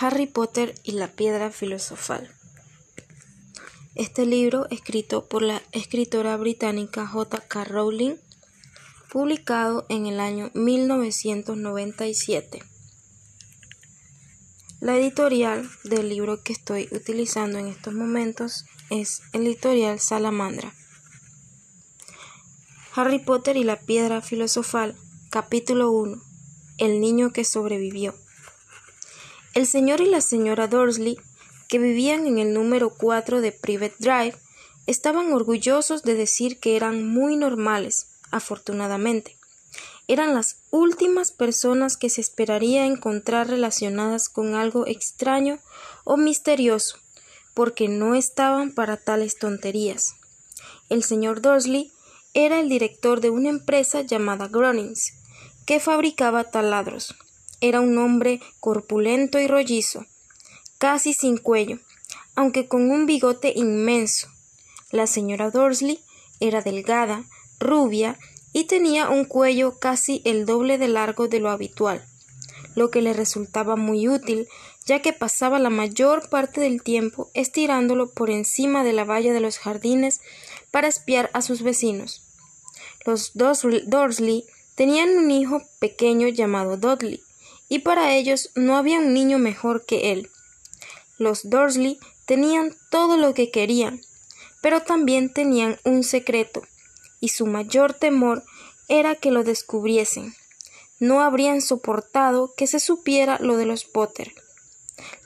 Harry Potter y la piedra filosofal. Este libro, escrito por la escritora británica J.K. Rowling, publicado en el año 1997. La editorial del libro que estoy utilizando en estos momentos es editorial Salamandra. Harry Potter y la piedra filosofal, capítulo 1. El niño que sobrevivió. El señor y la señora Dursley, que vivían en el número 4 de Private Drive, estaban orgullosos de decir que eran muy normales, afortunadamente. Eran las últimas personas que se esperaría encontrar relacionadas con algo extraño o misterioso, porque no estaban para tales tonterías. El señor Dursley era el director de una empresa llamada Gronings, que fabricaba taladros. Era un hombre corpulento y rollizo, casi sin cuello, aunque con un bigote inmenso. La señora Dorsley era delgada, rubia y tenía un cuello casi el doble de largo de lo habitual, lo que le resultaba muy útil, ya que pasaba la mayor parte del tiempo estirándolo por encima de la valla de los jardines para espiar a sus vecinos. Los Dorsley tenían un hijo pequeño llamado Dudley, y para ellos no había un niño mejor que él. Los Dursley tenían todo lo que querían, pero también tenían un secreto, y su mayor temor era que lo descubriesen. No habrían soportado que se supiera lo de los Potter.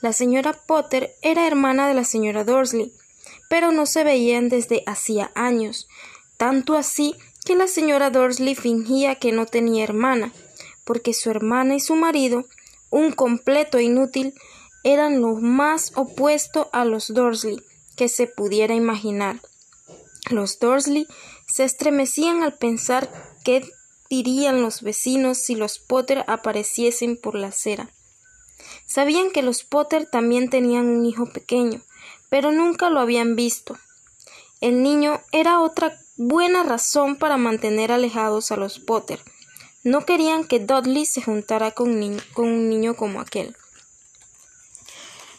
La señora Potter era hermana de la señora Dursley, pero no se veían desde hacía años, tanto así que la señora Dursley fingía que no tenía hermana, porque su hermana y su marido, un completo inútil, eran lo más opuesto a los Dursley que se pudiera imaginar. Los Dursley se estremecían al pensar qué dirían los vecinos si los Potter apareciesen por la acera. Sabían que los Potter también tenían un hijo pequeño, pero nunca lo habían visto. El niño era otra buena razón para mantener alejados a los Potter, no querían que Dudley se juntara con, un niño como aquel.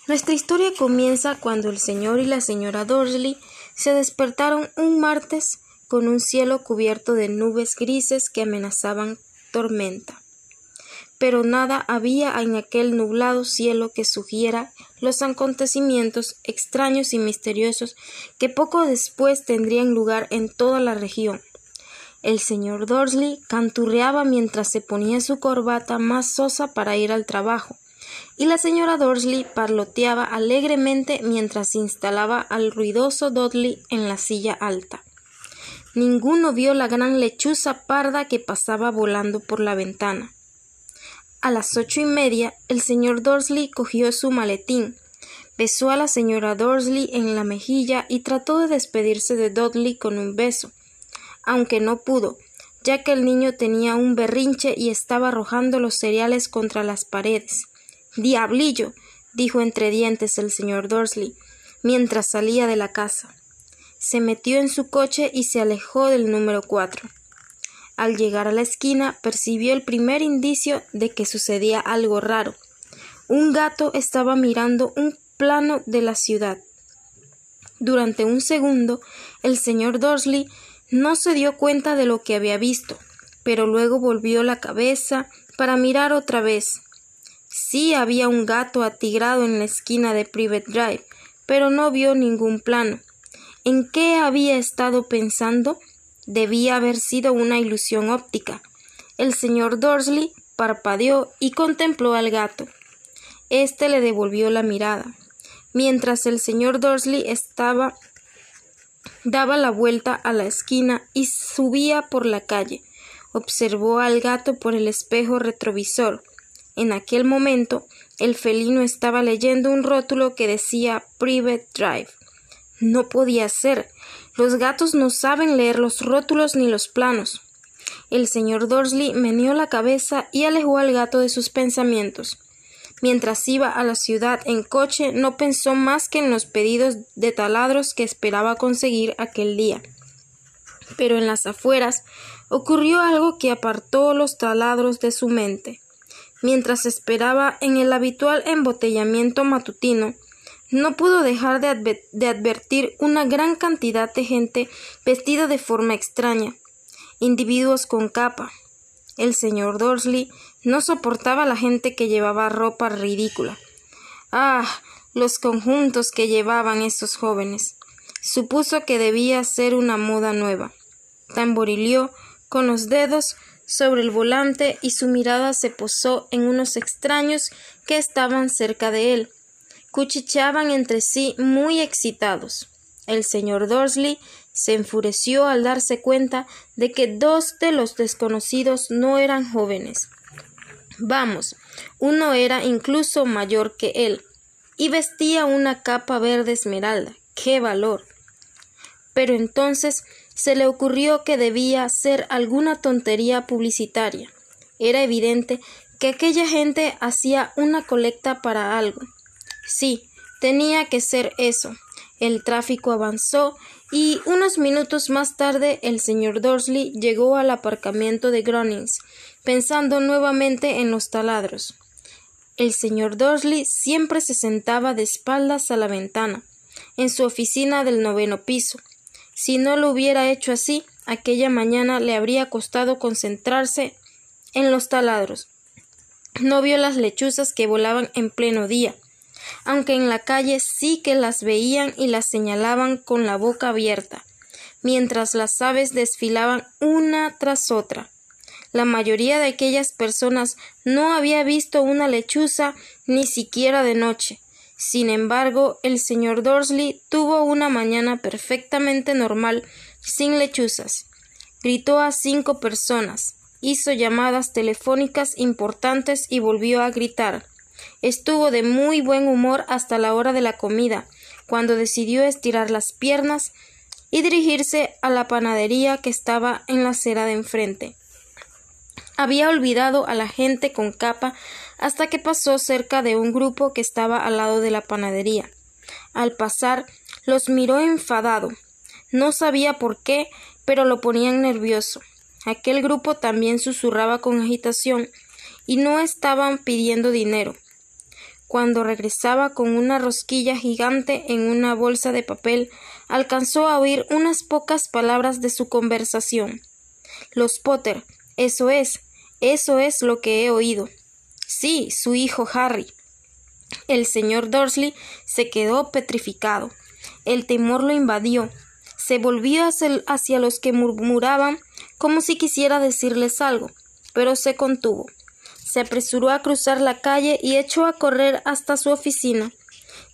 Nuestra historia comienza cuando el señor y la señora Dursley se despertaron un martes con un cielo cubierto de nubes grises que amenazaban tormenta. Pero nada había en aquel nublado cielo que sugiera los acontecimientos extraños y misteriosos que poco después tendrían lugar en toda la región. El señor Dorsley canturreaba mientras se ponía su corbata más sosa para ir al trabajo, y la señora Dorsley parloteaba alegremente mientras instalaba al ruidoso Dudley en la silla alta. Ninguno vio la gran lechuza parda que pasaba volando por la ventana. A las ocho y media el señor Dorsley cogió su maletín, besó a la señora Dorsley en la mejilla y trató de despedirse de Dudley con un beso, aunque no pudo, ya que el niño tenía un berrinche y estaba arrojando los cereales contra las paredes. Diablillo. dijo entre dientes el señor Dorsley, mientras salía de la casa. Se metió en su coche y se alejó del número cuatro. Al llegar a la esquina percibió el primer indicio de que sucedía algo raro. Un gato estaba mirando un plano de la ciudad. Durante un segundo el señor Dorsley no se dio cuenta de lo que había visto, pero luego volvió la cabeza para mirar otra vez. Sí había un gato atigrado en la esquina de Private Drive, pero no vio ningún plano. ¿En qué había estado pensando? Debía haber sido una ilusión óptica. El señor Dorsley parpadeó y contempló al gato. Este le devolvió la mirada. Mientras el señor Dorsley estaba daba la vuelta a la esquina y subía por la calle. Observó al gato por el espejo retrovisor. En aquel momento el felino estaba leyendo un rótulo que decía Private Drive. No podía ser. Los gatos no saben leer los rótulos ni los planos. El señor Dorsley meneó la cabeza y alejó al gato de sus pensamientos. Mientras iba a la ciudad en coche, no pensó más que en los pedidos de taladros que esperaba conseguir aquel día. Pero en las afueras ocurrió algo que apartó los taladros de su mente. mientras esperaba en el habitual embotellamiento matutino, no pudo dejar de, advertir una gran cantidad de gente vestida de forma extraña, individuos con capa. El señor Dorsley no soportaba la gente que llevaba ropa ridícula. Ah, los conjuntos que llevaban esos jóvenes. Supuso que debía ser una moda nueva. Tamborileó con los dedos sobre el volante y su mirada se posó en unos extraños que estaban cerca de él. Cuchicheaban entre sí muy excitados. El señor Dorsley se enfureció al darse cuenta de que dos de los desconocidos no eran jóvenes. Vamos, uno era incluso mayor que él, y vestía una capa verde esmeralda. ¡Qué valor! Pero entonces se le ocurrió que debía ser alguna tontería publicitaria. Era evidente que aquella gente hacía una colecta para algo. Sí, tenía que ser eso. El tráfico avanzó y unos minutos más tarde el señor Dorsley llegó al aparcamiento de Gronings, pensando nuevamente en los taladros. El señor Dorsley siempre se sentaba de espaldas a la ventana, en su oficina del noveno piso, si no lo hubiera hecho así, aquella mañana le habría costado concentrarse en los taladros. No vio las lechuzas que volaban en pleno día, aunque en la calle sí que las veían y las señalaban con la boca abierta, mientras las aves desfilaban una tras otra. La mayoría de aquellas personas no había visto una lechuza ni siquiera de noche, sin embargo, el señor Dorsley tuvo una mañana perfectamente normal, sin lechuzas. Gritó a cinco personas, hizo llamadas telefónicas importantes y volvió a gritar. Estuvo de muy buen humor hasta la hora de la comida, cuando decidió estirar las piernas y dirigirse a la panadería que estaba en la acera de enfrente. Había olvidado a la gente con capa hasta que pasó cerca de un grupo que estaba al lado de la panadería. Al pasar, los miró enfadado. No sabía por qué, pero lo ponían nervioso. Aquel grupo también susurraba con agitación y no estaban pidiendo dinero. Cuando regresaba con una rosquilla gigante en una bolsa de papel, alcanzó a oír unas pocas palabras de su conversación. Los Potter, eso es, eso es lo que he oído. Sí, su hijo Harry. El señor Dursley se quedó petrificado. El temor lo invadió. Se volvió hacia los que murmuraban como si quisiera decirles algo, pero se contuvo. Se apresuró a cruzar la calle y echó a correr hasta su oficina.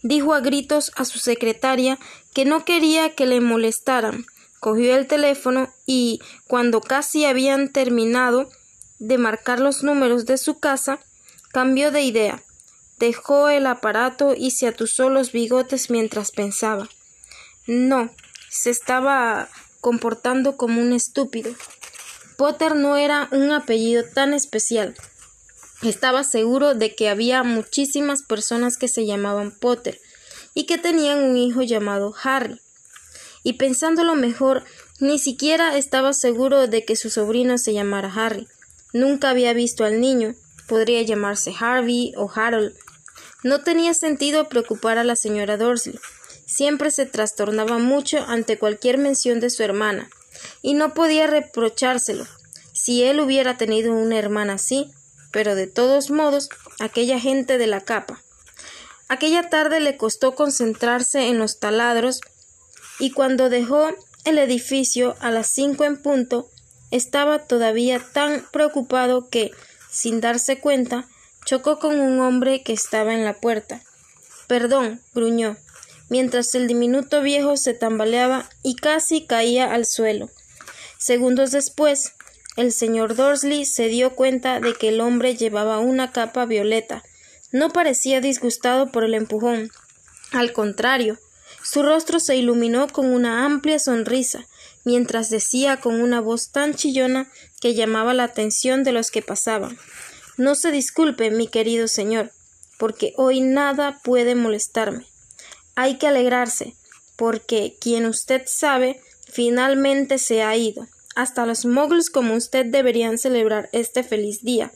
Dijo a gritos a su secretaria que no quería que le molestaran. Cogió el teléfono y, cuando casi habían terminado de marcar los números de su casa, Cambió de idea, dejó el aparato y se atusó los bigotes mientras pensaba. No, se estaba comportando como un estúpido. Potter no era un apellido tan especial. Estaba seguro de que había muchísimas personas que se llamaban Potter y que tenían un hijo llamado Harry. Y pensándolo mejor, ni siquiera estaba seguro de que su sobrino se llamara Harry. Nunca había visto al niño, podría llamarse Harvey o Harold. No tenía sentido preocupar a la señora Dorsley. Siempre se trastornaba mucho ante cualquier mención de su hermana, y no podía reprochárselo si él hubiera tenido una hermana así, pero de todos modos, aquella gente de la capa. Aquella tarde le costó concentrarse en los taladros, y cuando dejó el edificio a las cinco en punto, estaba todavía tan preocupado que, sin darse cuenta, chocó con un hombre que estaba en la puerta. Perdón, gruñó, mientras el diminuto viejo se tambaleaba y casi caía al suelo. Segundos después, el señor Dorsley se dio cuenta de que el hombre llevaba una capa violeta. No parecía disgustado por el empujón. Al contrario, su rostro se iluminó con una amplia sonrisa, mientras decía con una voz tan chillona que llamaba la atención de los que pasaban. No se disculpe, mi querido señor, porque hoy nada puede molestarme. Hay que alegrarse, porque quien usted sabe finalmente se ha ido. Hasta los moguls como usted deberían celebrar este feliz día.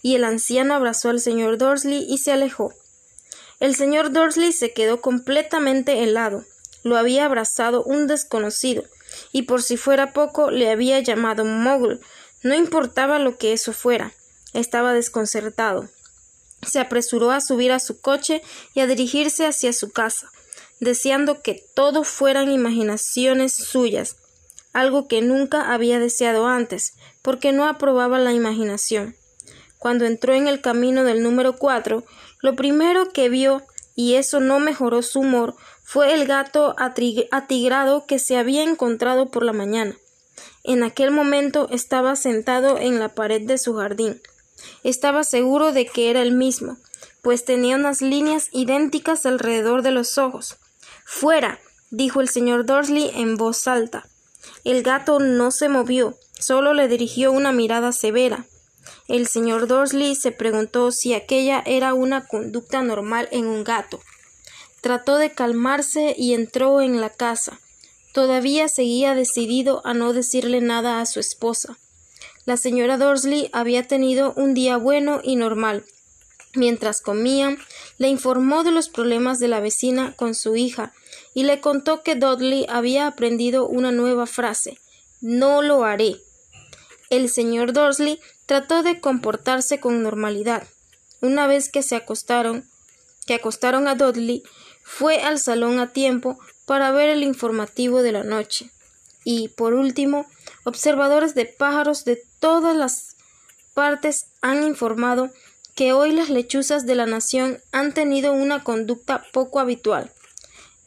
y el anciano abrazó al señor Dursley y se alejó. El señor Dursley se quedó completamente helado. Lo había abrazado un desconocido, y por si fuera poco le había llamado mogul. No importaba lo que eso fuera. Estaba desconcertado. Se apresuró a subir a su coche y a dirigirse hacia su casa, deseando que todo fueran imaginaciones suyas, algo que nunca había deseado antes, porque no aprobaba la imaginación. Cuando entró en el camino del número cuatro, lo primero que vio, y eso no mejoró su humor, fue el gato atigrado que se había encontrado por la mañana. En aquel momento estaba sentado en la pared de su jardín. Estaba seguro de que era el mismo, pues tenía unas líneas idénticas alrededor de los ojos. Fuera. dijo el señor Dursley en voz alta. El gato no se movió, solo le dirigió una mirada severa. El señor Dursley se preguntó si aquella era una conducta normal en un gato. Trató de calmarse y entró en la casa. Todavía seguía decidido a no decirle nada a su esposa. La señora Dursley había tenido un día bueno y normal. Mientras comían, le informó de los problemas de la vecina con su hija y le contó que Dudley había aprendido una nueva frase No lo haré. El señor Dursley trató de comportarse con normalidad. Una vez que se acostaron, que acostaron a Dudley, fue al salón a tiempo para ver el informativo de la noche. Y, por último, observadores de pájaros de todas las partes han informado que hoy las lechuzas de la nación han tenido una conducta poco habitual.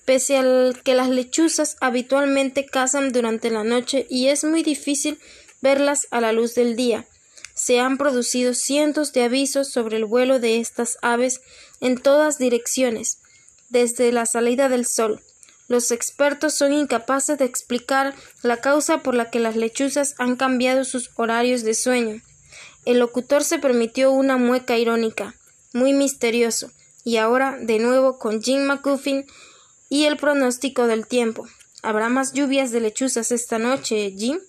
Pese a que las lechuzas habitualmente cazan durante la noche y es muy difícil verlas a la luz del día, se han producido cientos de avisos sobre el vuelo de estas aves en todas direcciones, desde la salida del sol. Los expertos son incapaces de explicar la causa por la que las lechuzas han cambiado sus horarios de sueño. El locutor se permitió una mueca irónica, muy misterioso, y ahora de nuevo con Jim McCuffin y el pronóstico del tiempo. ¿Habrá más lluvias de lechuzas esta noche, Jim?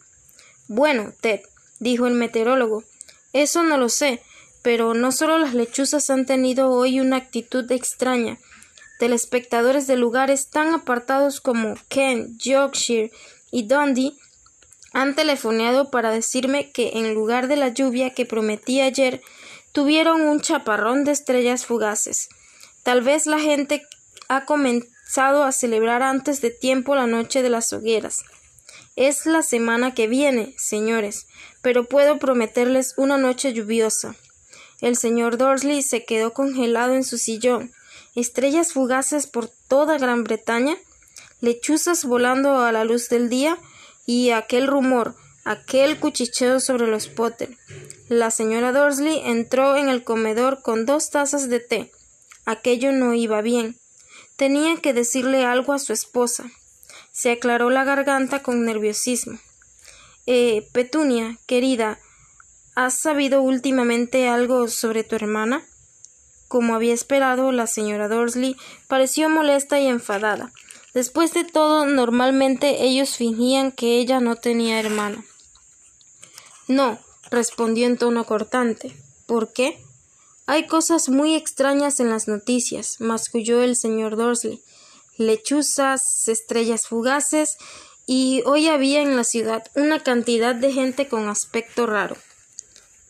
Bueno, Ted, dijo el meteorólogo, eso no lo sé, pero no solo las lechuzas han tenido hoy una actitud extraña. Telespectadores de lugares tan apartados como Kent, Yorkshire y Dundee han telefoneado para decirme que en lugar de la lluvia que prometí ayer, tuvieron un chaparrón de estrellas fugaces. Tal vez la gente ha comenzado a celebrar antes de tiempo la noche de las hogueras. Es la semana que viene, señores, pero puedo prometerles una noche lluviosa. El señor Dorsley se quedó congelado en su sillón. Estrellas fugaces por toda Gran Bretaña, lechuzas volando a la luz del día y aquel rumor, aquel cuchicheo sobre los Potter. La señora Dorsley entró en el comedor con dos tazas de té. Aquello no iba bien. Tenía que decirle algo a su esposa. Se aclaró la garganta con nerviosismo. Eh, Petunia, querida, ¿has sabido últimamente algo sobre tu hermana? Como había esperado, la señora Dorsley pareció molesta y enfadada. Después de todo, normalmente ellos fingían que ella no tenía hermana. No, respondió en tono cortante. ¿Por qué? Hay cosas muy extrañas en las noticias, masculló el señor Dorsley lechuzas, estrellas fugaces, y hoy había en la ciudad una cantidad de gente con aspecto raro.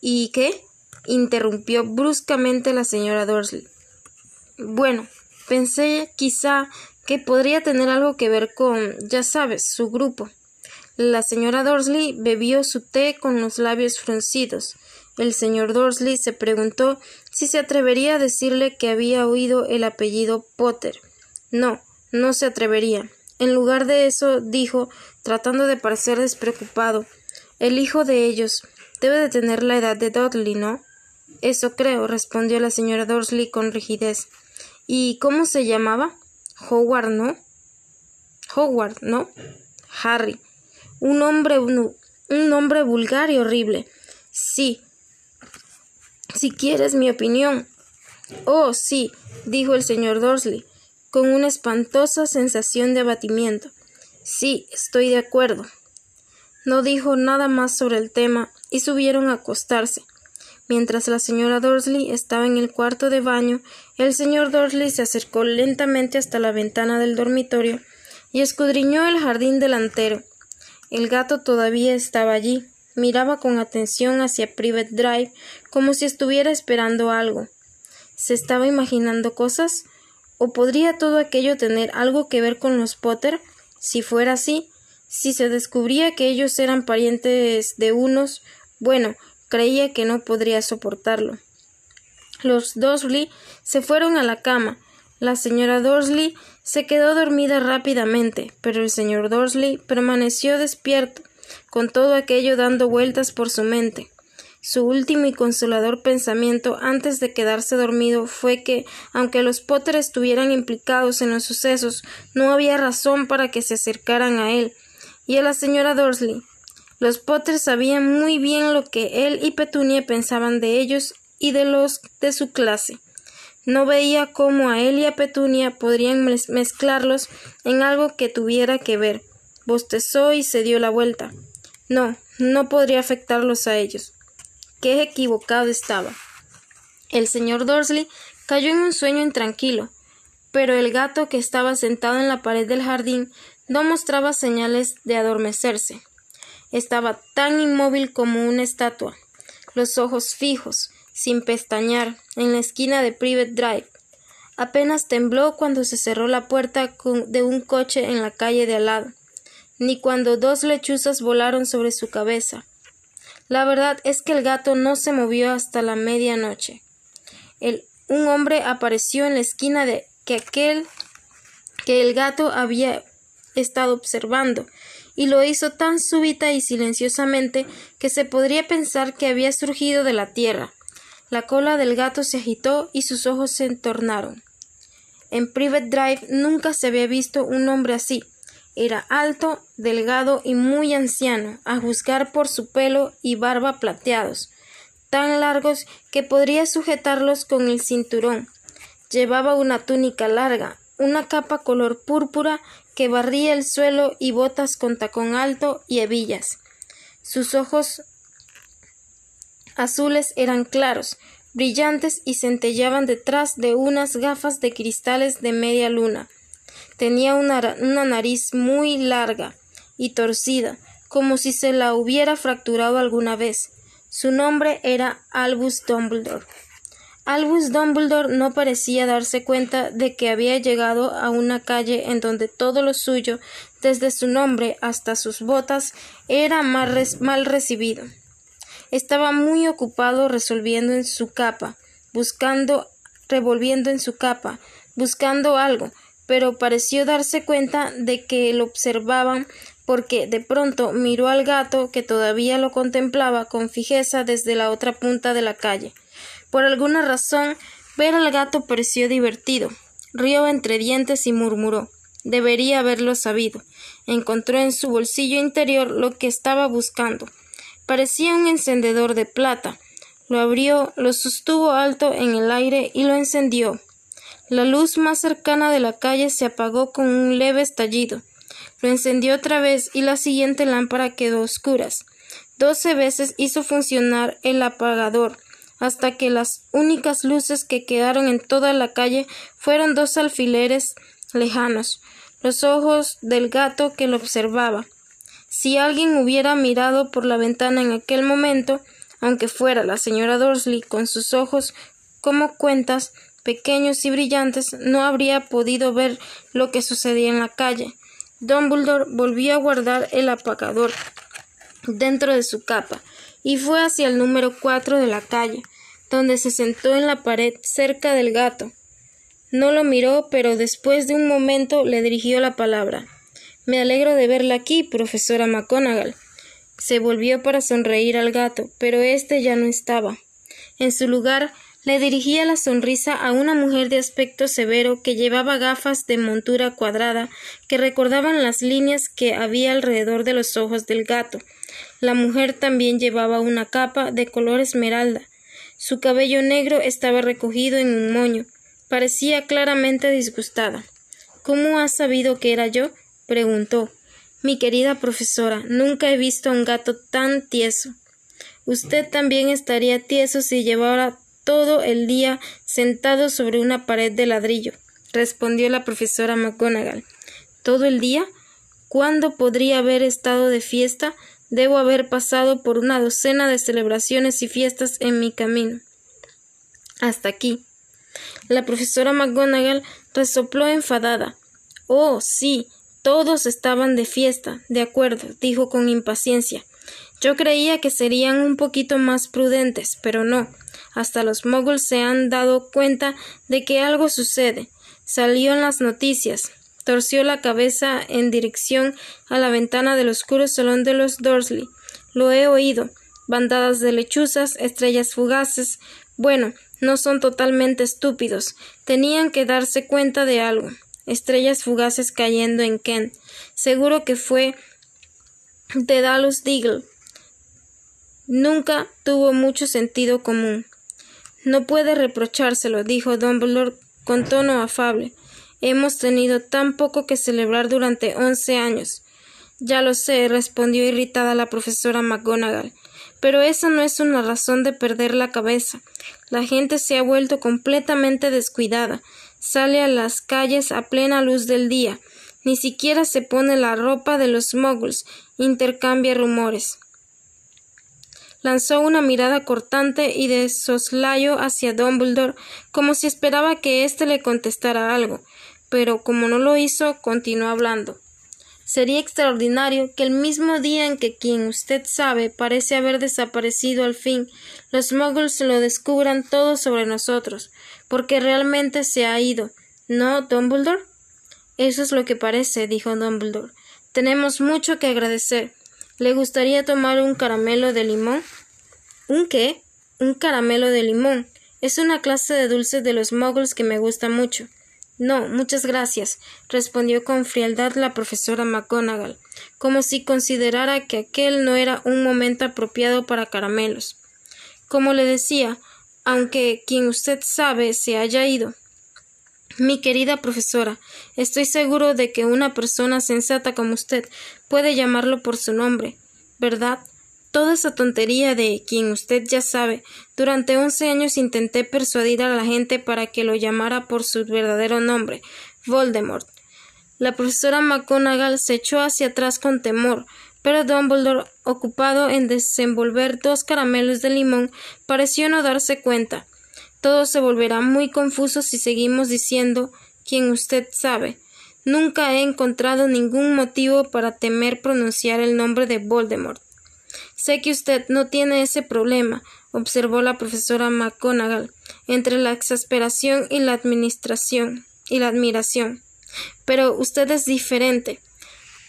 ¿Y qué? interrumpió bruscamente la señora Dursley. Bueno, pensé quizá que podría tener algo que ver con, ya sabes, su grupo. La señora Dursley bebió su té con los labios fruncidos. El señor Dursley se preguntó si se atrevería a decirle que había oído el apellido Potter. No, no se atrevería. En lugar de eso, dijo, tratando de parecer despreocupado, el hijo de ellos debe de tener la edad de Dudley, ¿no? Eso creo, respondió la señora Dorsley con rigidez. ¿Y cómo se llamaba? Howard, ¿no? Howard, ¿no? Harry. Un hombre un, un nombre vulgar y horrible. Sí. Si quieres mi opinión. Oh, sí, dijo el señor Dorsley con una espantosa sensación de abatimiento. Sí, estoy de acuerdo. No dijo nada más sobre el tema y subieron a acostarse. Mientras la señora Dursley estaba en el cuarto de baño, el señor Dursley se acercó lentamente hasta la ventana del dormitorio y escudriñó el jardín delantero. El gato todavía estaba allí. Miraba con atención hacia Private Drive como si estuviera esperando algo. ¿Se estaba imaginando cosas? ¿O podría todo aquello tener algo que ver con los Potter? Si fuera así, si se descubría que ellos eran parientes de unos, bueno, creía que no podría soportarlo. Los Dursley se fueron a la cama. La señora Dursley se quedó dormida rápidamente, pero el señor Dursley permaneció despierto, con todo aquello dando vueltas por su mente. Su último y consolador pensamiento antes de quedarse dormido fue que, aunque los Potter estuvieran implicados en los sucesos, no había razón para que se acercaran a él y a la señora Dursley. Los Potter sabían muy bien lo que él y Petunia pensaban de ellos y de los de su clase. No veía cómo a él y a Petunia podrían mezclarlos en algo que tuviera que ver. Bostezó y se dio la vuelta. No, no podría afectarlos a ellos. Qué equivocado estaba. El señor Dursley cayó en un sueño intranquilo, pero el gato que estaba sentado en la pared del jardín no mostraba señales de adormecerse. Estaba tan inmóvil como una estatua, los ojos fijos, sin pestañear, en la esquina de Private Drive. Apenas tembló cuando se cerró la puerta de un coche en la calle de al lado, ni cuando dos lechuzas volaron sobre su cabeza. La verdad es que el gato no se movió hasta la medianoche. Un hombre apareció en la esquina de que aquel que el gato había estado observando y lo hizo tan súbita y silenciosamente que se podría pensar que había surgido de la tierra. La cola del gato se agitó y sus ojos se entornaron. En Private Drive nunca se había visto un hombre así. Era alto, delgado y muy anciano, a juzgar por su pelo y barba plateados, tan largos que podría sujetarlos con el cinturón. Llevaba una túnica larga, una capa color púrpura que barría el suelo y botas con tacón alto y hebillas. Sus ojos azules eran claros, brillantes y centellaban detrás de unas gafas de cristales de media luna. Tenía una, una, nariz muy larga y torcida, como si se la hubiera fracturado alguna vez. Su nombre era Albus Dumbledore. Albus Dumbledore no parecía darse cuenta de que había llegado a una calle en donde todo lo suyo, desde su nombre hasta sus botas, era mal recibido. Estaba muy ocupado resolviendo en su capa, buscando, revolviendo en su capa, buscando algo, pero pareció darse cuenta de que lo observaban porque de pronto miró al gato que todavía lo contemplaba con fijeza desde la otra punta de la calle. Por alguna razón, ver al gato pareció divertido. Rió entre dientes y murmuró Debería haberlo sabido. Encontró en su bolsillo interior lo que estaba buscando. Parecía un encendedor de plata. Lo abrió, lo sostuvo alto en el aire y lo encendió. La luz más cercana de la calle se apagó con un leve estallido. Lo encendió otra vez y la siguiente lámpara quedó oscuras. Doce veces hizo funcionar el apagador hasta que las únicas luces que quedaron en toda la calle fueron dos alfileres lejanos, los ojos del gato que lo observaba. Si alguien hubiera mirado por la ventana en aquel momento, aunque fuera la señora Dorsley con sus ojos como cuentas pequeños y brillantes, no habría podido ver lo que sucedía en la calle. Dumbledore volvió a guardar el apagador dentro de su capa y fue hacia el número cuatro de la calle donde se sentó en la pared cerca del gato. No lo miró, pero después de un momento le dirigió la palabra. Me alegro de verla aquí, profesora McGonagall. Se volvió para sonreír al gato, pero éste ya no estaba. En su lugar le dirigía la sonrisa a una mujer de aspecto severo que llevaba gafas de montura cuadrada que recordaban las líneas que había alrededor de los ojos del gato. La mujer también llevaba una capa de color esmeralda su cabello negro estaba recogido en un moño. Parecía claramente disgustada. ¿Cómo has sabido que era yo? preguntó. Mi querida profesora, nunca he visto a un gato tan tieso. Usted también estaría tieso si llevara todo el día sentado sobre una pared de ladrillo, respondió la profesora McGonagall. ¿Todo el día? ¿Cuándo podría haber estado de fiesta? Debo haber pasado por una docena de celebraciones y fiestas en mi camino. Hasta aquí. La profesora McGonagall resopló enfadada. Oh, sí, todos estaban de fiesta. De acuerdo, dijo con impaciencia. Yo creía que serían un poquito más prudentes, pero no. Hasta los moguls se han dado cuenta de que algo sucede. Salió en las noticias. Torció la cabeza en dirección a la ventana del oscuro salón de los Dursley. Lo he oído. Bandadas de lechuzas, estrellas fugaces. Bueno, no son totalmente estúpidos. Tenían que darse cuenta de algo. Estrellas fugaces cayendo en Kent. Seguro que fue de Dallas Deagle. Nunca tuvo mucho sentido común. No puede reprochárselo, dijo Dumbledore con tono afable. Hemos tenido tan poco que celebrar durante once años. Ya lo sé, respondió irritada la profesora McGonagall. Pero esa no es una razón de perder la cabeza. La gente se ha vuelto completamente descuidada. Sale a las calles a plena luz del día. Ni siquiera se pone la ropa de los moguls. Intercambia rumores. Lanzó una mirada cortante y de soslayo hacia Dumbledore, como si esperaba que éste le contestara algo, pero como no lo hizo, continuó hablando. Sería extraordinario que el mismo día en que quien usted sabe parece haber desaparecido al fin, los muggles lo descubran todo sobre nosotros, porque realmente se ha ido. ¿No, Dumbledore? Eso es lo que parece, dijo Dumbledore. Tenemos mucho que agradecer. ¿Le gustaría tomar un caramelo de limón? ¿Un qué? Un caramelo de limón. Es una clase de dulce de los muggles que me gusta mucho. No, muchas gracias, respondió con frialdad la profesora McGonagall, como si considerara que aquel no era un momento apropiado para caramelos. Como le decía, aunque quien usted sabe se haya ido. Mi querida profesora, estoy seguro de que una persona sensata como usted puede llamarlo por su nombre, ¿verdad? Toda esa tontería de quien usted ya sabe. Durante once años intenté persuadir a la gente para que lo llamara por su verdadero nombre, Voldemort. La profesora McGonagall se echó hacia atrás con temor, pero Dumbledore, ocupado en desenvolver dos caramelos de limón, pareció no darse cuenta. Todo se volverá muy confuso si seguimos diciendo quien usted sabe. Nunca he encontrado ningún motivo para temer pronunciar el nombre de Voldemort. Sé que usted no tiene ese problema, observó la profesora McGonagall, entre la exasperación y la administración y la admiración. Pero usted es diferente.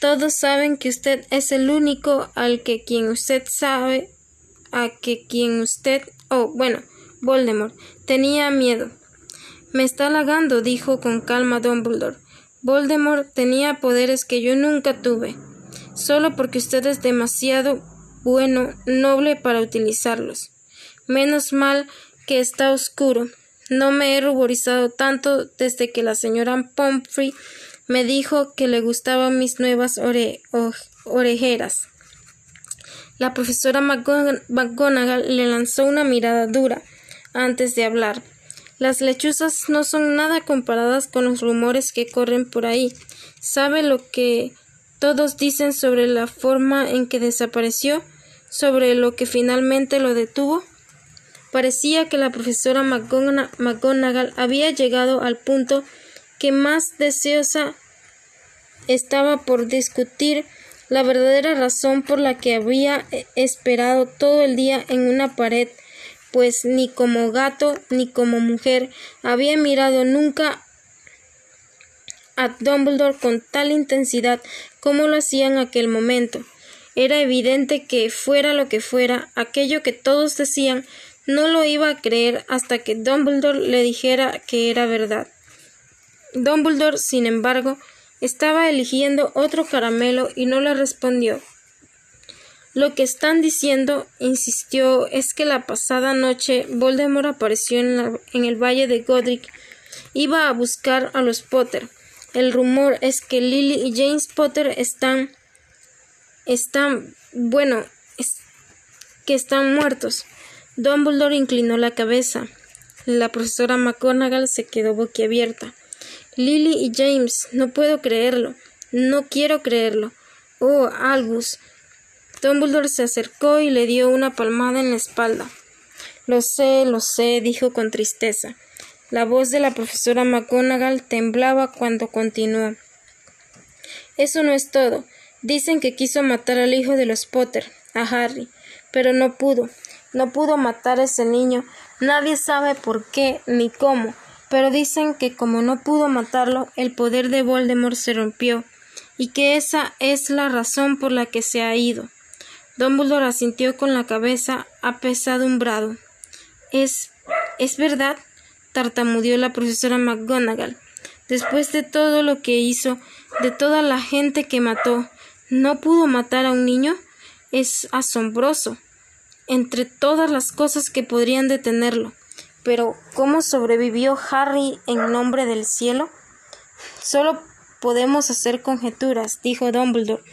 Todos saben que usted es el único al que quien usted sabe a que quien usted oh bueno Voldemort tenía miedo. Me está halagando, dijo con calma Dumbledore. Voldemort tenía poderes que yo nunca tuve. Solo porque usted es demasiado bueno, noble para utilizarlos. Menos mal que está oscuro. No me he ruborizado tanto desde que la señora Pomfrey me dijo que le gustaban mis nuevas orejeras. La profesora McGonagall le lanzó una mirada dura antes de hablar. Las lechuzas no son nada comparadas con los rumores que corren por ahí. ¿Sabe lo que todos dicen sobre la forma en que desapareció? sobre lo que finalmente lo detuvo? Parecía que la profesora McGonagall había llegado al punto que más deseosa estaba por discutir la verdadera razón por la que había esperado todo el día en una pared, pues ni como gato ni como mujer había mirado nunca a Dumbledore con tal intensidad como lo hacía en aquel momento. Era evidente que fuera lo que fuera, aquello que todos decían, no lo iba a creer hasta que Dumbledore le dijera que era verdad. Dumbledore, sin embargo, estaba eligiendo otro caramelo y no le respondió. Lo que están diciendo, insistió, es que la pasada noche Voldemort apareció en, en el valle de Godric. Iba a buscar a los Potter. El rumor es que Lily y James Potter están están, bueno, que están muertos. Dumbledore inclinó la cabeza. La profesora McGonagall se quedó boquiabierta. Lily y James, no puedo creerlo. No quiero creerlo. Oh, Albus. Dumbledore se acercó y le dio una palmada en la espalda. Lo sé, lo sé, dijo con tristeza. La voz de la profesora McGonagall temblaba cuando continuó. Eso no es todo. Dicen que quiso matar al hijo de los Potter, a Harry, pero no pudo. No pudo matar a ese niño. Nadie sabe por qué ni cómo, pero dicen que como no pudo matarlo, el poder de Voldemort se rompió, y que esa es la razón por la que se ha ido. Dumbledore asintió con la cabeza apesadumbrado. Es. es verdad, tartamudeó la profesora McGonagall. Después de todo lo que hizo, de toda la gente que mató, ¿no pudo matar a un niño? Es asombroso. Entre todas las cosas que podrían detenerlo. Pero ¿cómo sobrevivió Harry en nombre del cielo? Solo podemos hacer conjeturas, dijo Dumbledore.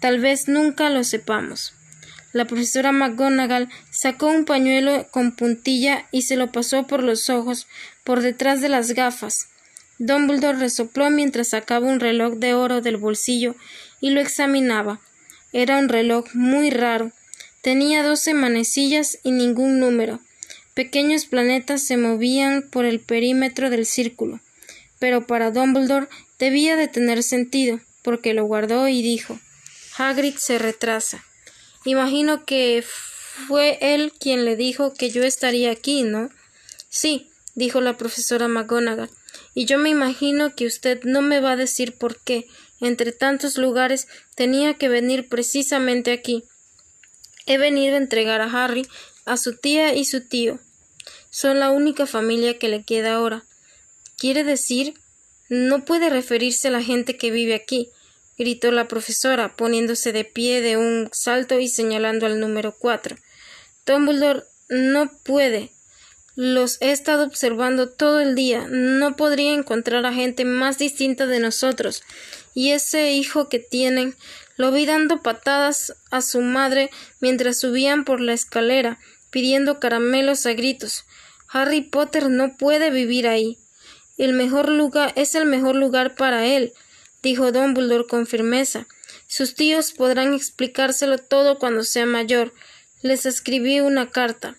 Tal vez nunca lo sepamos. La profesora McGonagall sacó un pañuelo con puntilla y se lo pasó por los ojos, por detrás de las gafas. Dumbledore resopló mientras sacaba un reloj de oro del bolsillo y lo examinaba. Era un reloj muy raro. Tenía doce manecillas y ningún número. Pequeños planetas se movían por el perímetro del círculo. Pero para Dumbledore debía de tener sentido, porque lo guardó y dijo Hagrid se retrasa. Imagino que fue él quien le dijo que yo estaría aquí, ¿no? Sí, dijo la profesora McGonagall. Y yo me imagino que usted no me va a decir por qué, entre tantos lugares, tenía que venir precisamente aquí. He venido a entregar a Harry, a su tía y su tío. Son la única familia que le queda ahora. Quiere decir, no puede referirse a la gente que vive aquí, gritó la profesora, poniéndose de pie de un salto y señalando al número cuatro. Dumbledore no puede. Los he estado observando todo el día. No podría encontrar a gente más distinta de nosotros. Y ese hijo que tienen lo vi dando patadas a su madre mientras subían por la escalera, pidiendo caramelos a gritos. Harry Potter no puede vivir ahí. El mejor lugar es el mejor lugar para él, dijo Dumbledore con firmeza. Sus tíos podrán explicárselo todo cuando sea mayor. Les escribí una carta.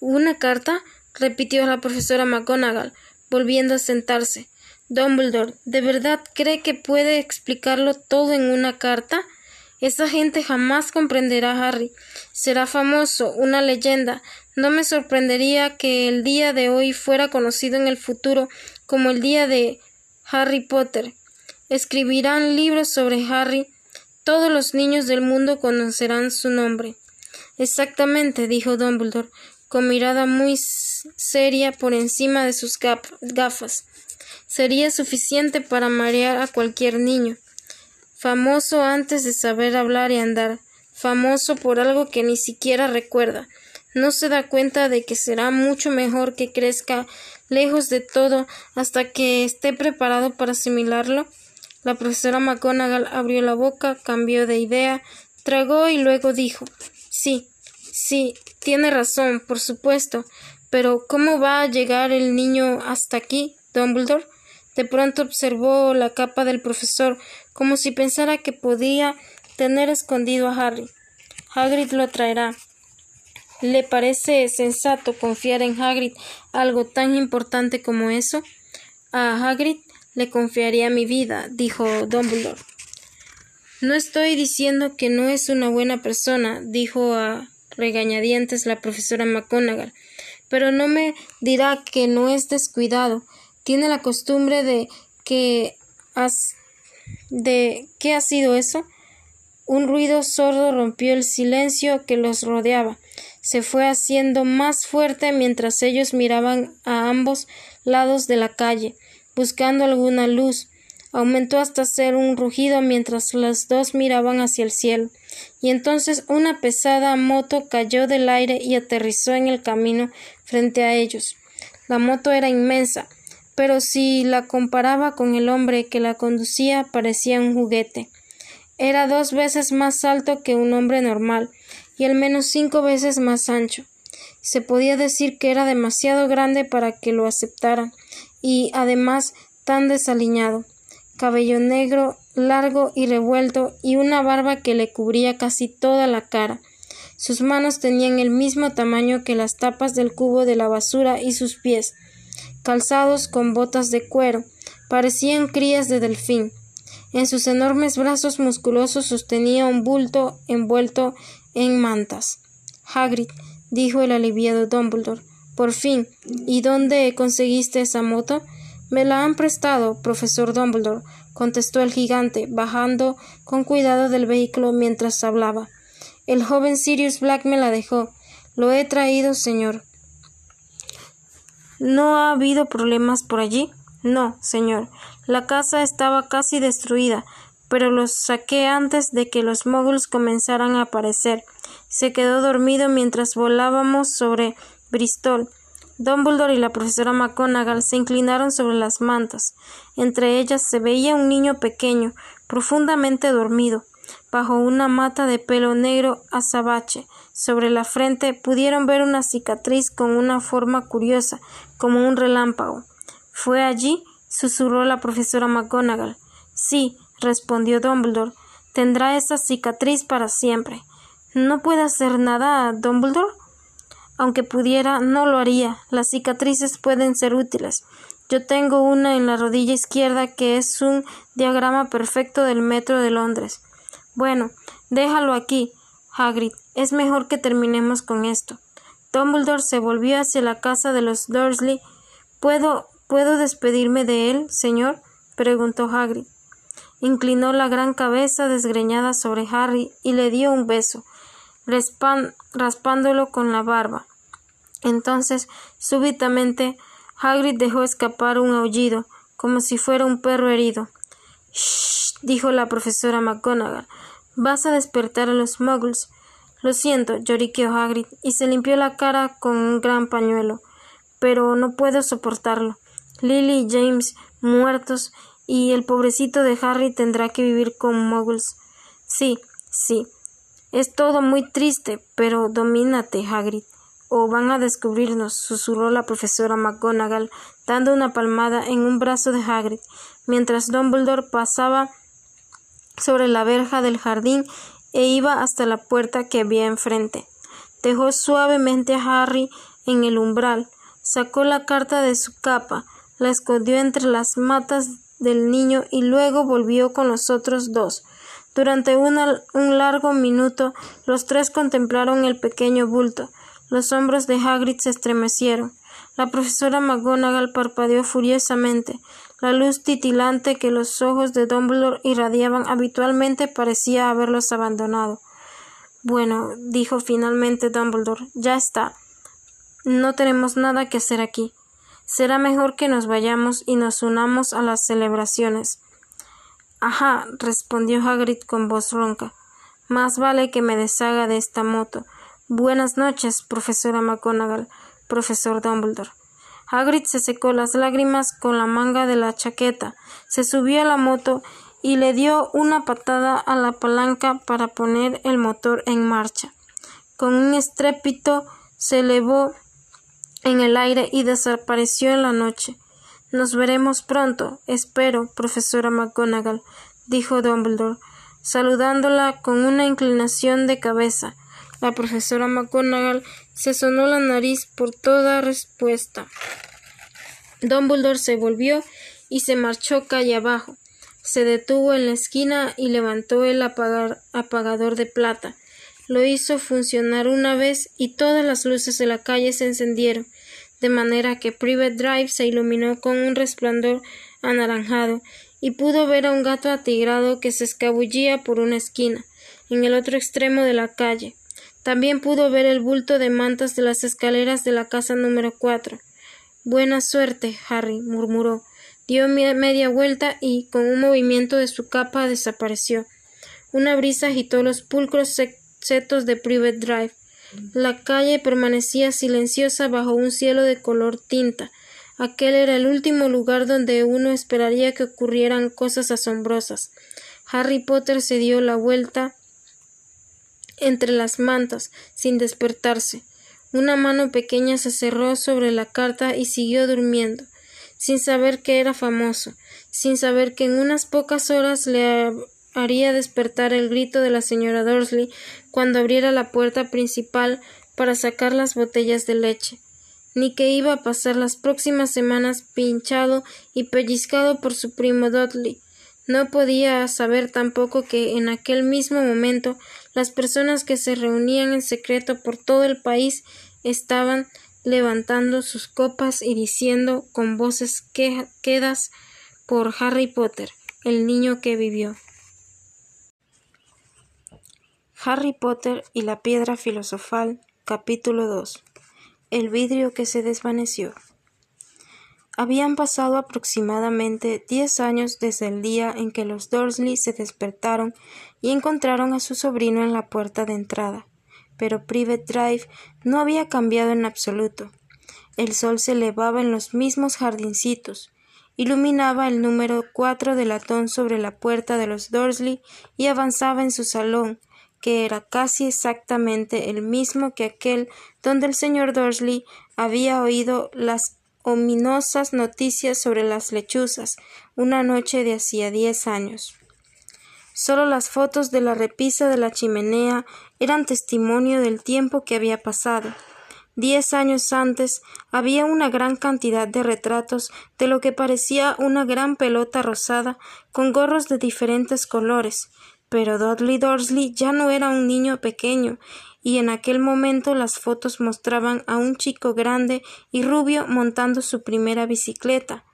¿Una carta? repitió la profesora McGonagall, volviendo a sentarse. Dumbledore, ¿de verdad cree que puede explicarlo todo en una carta? Esa gente jamás comprenderá a Harry. Será famoso, una leyenda. No me sorprendería que el día de hoy fuera conocido en el futuro como el día de Harry Potter. Escribirán libros sobre Harry. Todos los niños del mundo conocerán su nombre. Exactamente, dijo Dumbledore, con mirada muy seria por encima de sus gafas. Sería suficiente para marear a cualquier niño. Famoso antes de saber hablar y andar. Famoso por algo que ni siquiera recuerda. No se da cuenta de que será mucho mejor que crezca lejos de todo hasta que esté preparado para asimilarlo. La profesora McGonagall abrió la boca, cambió de idea, tragó y luego dijo Sí, sí, tiene razón, por supuesto. Pero ¿cómo va a llegar el niño hasta aquí, Dumbledore? De pronto observó la capa del profesor, como si pensara que podía tener escondido a Harry. Hagrid lo traerá. ¿Le parece sensato confiar en Hagrid algo tan importante como eso? A Hagrid le confiaría mi vida, dijo Dumbledore. No estoy diciendo que no es una buena persona, dijo a regañadientes la profesora McGonagall, pero no me dirá que no es descuidado. Tiene la costumbre de que has de qué ha sido eso? Un ruido sordo rompió el silencio que los rodeaba. Se fue haciendo más fuerte mientras ellos miraban a ambos lados de la calle, buscando alguna luz. Aumentó hasta ser un rugido mientras los dos miraban hacia el cielo, y entonces una pesada moto cayó del aire y aterrizó en el camino frente a ellos. La moto era inmensa, pero si la comparaba con el hombre que la conducía parecía un juguete. Era dos veces más alto que un hombre normal, y al menos cinco veces más ancho. Se podía decir que era demasiado grande para que lo aceptaran, y además tan desaliñado. Cabello negro, largo y revuelto, y una barba que le cubría casi toda la cara. Sus manos tenían el mismo tamaño que las tapas del cubo de la basura y sus pies, calzados con botas de cuero, parecían crías de delfín. En sus enormes brazos musculosos sostenía un bulto envuelto en mantas. Hagrid, dijo el aliviado Dumbledore. Por fin. ¿Y dónde conseguiste esa moto? Me la han prestado, profesor Dumbledore, contestó el gigante, bajando con cuidado del vehículo mientras hablaba. El joven Sirius Black me la dejó. Lo he traído, señor. ¿No ha habido problemas por allí? No, señor. La casa estaba casi destruida, pero los saqué antes de que los moguls comenzaran a aparecer. Se quedó dormido mientras volábamos sobre Bristol. Dumbledore y la profesora McGonagall se inclinaron sobre las mantas. Entre ellas se veía un niño pequeño, profundamente dormido. Bajo una mata de pelo negro azabache sobre la frente pudieron ver una cicatriz con una forma curiosa, como un relámpago. ¿Fue allí? susurró la profesora McGonagall. Sí, respondió Dumbledore. Tendrá esa cicatriz para siempre. ¿No puede hacer nada, Dumbledore? Aunque pudiera, no lo haría. Las cicatrices pueden ser útiles. Yo tengo una en la rodilla izquierda que es un diagrama perfecto del metro de Londres. Bueno, déjalo aquí, Hagrid. Es mejor que terminemos con esto. Dumbledore se volvió hacia la casa de los Dursley. ¿Puedo ¿Puedo despedirme de él, señor? preguntó Hagrid. Inclinó la gran cabeza desgreñada sobre Harry y le dio un beso, raspándolo con la barba. Entonces, súbitamente, Hagrid dejó escapar un aullido, como si fuera un perro herido. Shh, dijo la profesora McGonagall. Vas a despertar a los muggles. Lo siento, lloriqueó Hagrid, y se limpió la cara con un gran pañuelo. Pero no puedo soportarlo. Lily y James muertos y el pobrecito de Harry tendrá que vivir con muggles. Sí, sí. Es todo muy triste, pero domínate, Hagrid, o van a descubrirnos, susurró la profesora McGonagall, dando una palmada en un brazo de Hagrid, mientras Dumbledore pasaba sobre la verja del jardín e iba hasta la puerta que había enfrente. Dejó suavemente a Harry en el umbral, sacó la carta de su capa, la escondió entre las matas del niño y luego volvió con los otros dos. Durante un largo minuto los tres contemplaron el pequeño bulto. Los hombros de Hagrid se estremecieron. La profesora McGonagall parpadeó furiosamente. La luz titilante que los ojos de Dumbledore irradiaban habitualmente parecía haberlos abandonado. Bueno, dijo finalmente Dumbledore, ya está. No tenemos nada que hacer aquí. Será mejor que nos vayamos y nos unamos a las celebraciones. Ajá, respondió Hagrid con voz ronca. Más vale que me deshaga de esta moto. Buenas noches, profesora McGonagall, profesor Dumbledore. Hagrid se secó las lágrimas con la manga de la chaqueta, se subió a la moto y le dio una patada a la palanca para poner el motor en marcha. Con un estrépito se elevó en el aire y desapareció en la noche. Nos veremos pronto, espero, profesora McGonagall, dijo Dumbledore, saludándola con una inclinación de cabeza. La profesora McGonagall se sonó la nariz por toda respuesta. Dumbledore se volvió y se marchó calle abajo. Se detuvo en la esquina y levantó el apagador de plata. Lo hizo funcionar una vez y todas las luces de la calle se encendieron, de manera que Private Drive se iluminó con un resplandor anaranjado y pudo ver a un gato atigrado que se escabullía por una esquina, en el otro extremo de la calle. También pudo ver el bulto de mantas de las escaleras de la casa número cuatro. Buena suerte, Harry, murmuró. Dio media vuelta y, con un movimiento de su capa, desapareció. Una brisa agitó los pulcros setos de Private Drive. La calle permanecía silenciosa bajo un cielo de color tinta. Aquel era el último lugar donde uno esperaría que ocurrieran cosas asombrosas. Harry Potter se dio la vuelta entre las mantas, sin despertarse. Una mano pequeña se cerró sobre la carta y siguió durmiendo, sin saber que era famoso, sin saber que en unas pocas horas le haría despertar el grito de la señora Dursley cuando abriera la puerta principal para sacar las botellas de leche, ni que iba a pasar las próximas semanas pinchado y pellizcado por su primo Dudley. No podía saber tampoco que en aquel mismo momento las personas que se reunían en secreto por todo el país estaban levantando sus copas y diciendo con voces quedas por Harry Potter, el niño que vivió. Harry Potter y la piedra filosofal, capítulo 2. El vidrio que se desvaneció. Habían pasado aproximadamente diez años desde el día en que los Dursley se despertaron y encontraron a su sobrino en la puerta de entrada. Pero Private Drive no había cambiado en absoluto. El sol se elevaba en los mismos jardincitos, iluminaba el número cuatro de latón sobre la puerta de los Dursley y avanzaba en su salón, que era casi exactamente el mismo que aquel donde el señor Dursley había oído las ominosas noticias sobre las lechuzas una noche de hacía diez años. Solo las fotos de la repisa de la chimenea eran testimonio del tiempo que había pasado. Diez años antes había una gran cantidad de retratos de lo que parecía una gran pelota rosada con gorros de diferentes colores, pero Dudley Dursley ya no era un niño pequeño, y en aquel momento las fotos mostraban a un chico grande y rubio montando su primera bicicleta,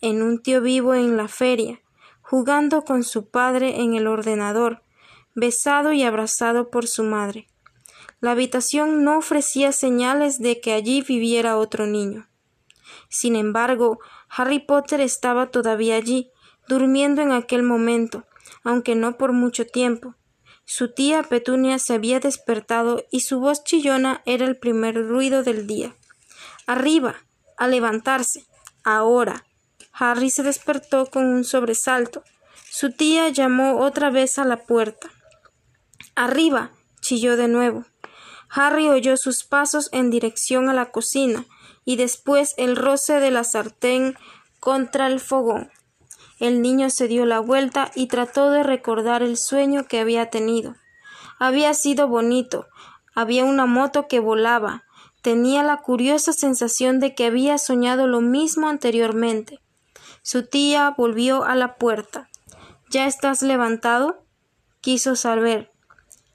en un tío vivo en la feria, jugando con su padre en el ordenador, besado y abrazado por su madre. La habitación no ofrecía señales de que allí viviera otro niño. Sin embargo, Harry Potter estaba todavía allí, durmiendo en aquel momento, aunque no por mucho tiempo. Su tía Petunia se había despertado y su voz chillona era el primer ruido del día. Arriba. a levantarse. ahora. Harry se despertó con un sobresalto. Su tía llamó otra vez a la puerta. Arriba. chilló de nuevo. Harry oyó sus pasos en dirección a la cocina y después el roce de la sartén contra el fogón. El niño se dio la vuelta y trató de recordar el sueño que había tenido. Había sido bonito. Había una moto que volaba. Tenía la curiosa sensación de que había soñado lo mismo anteriormente. Su tía volvió a la puerta. ¿Ya estás levantado? quiso saber.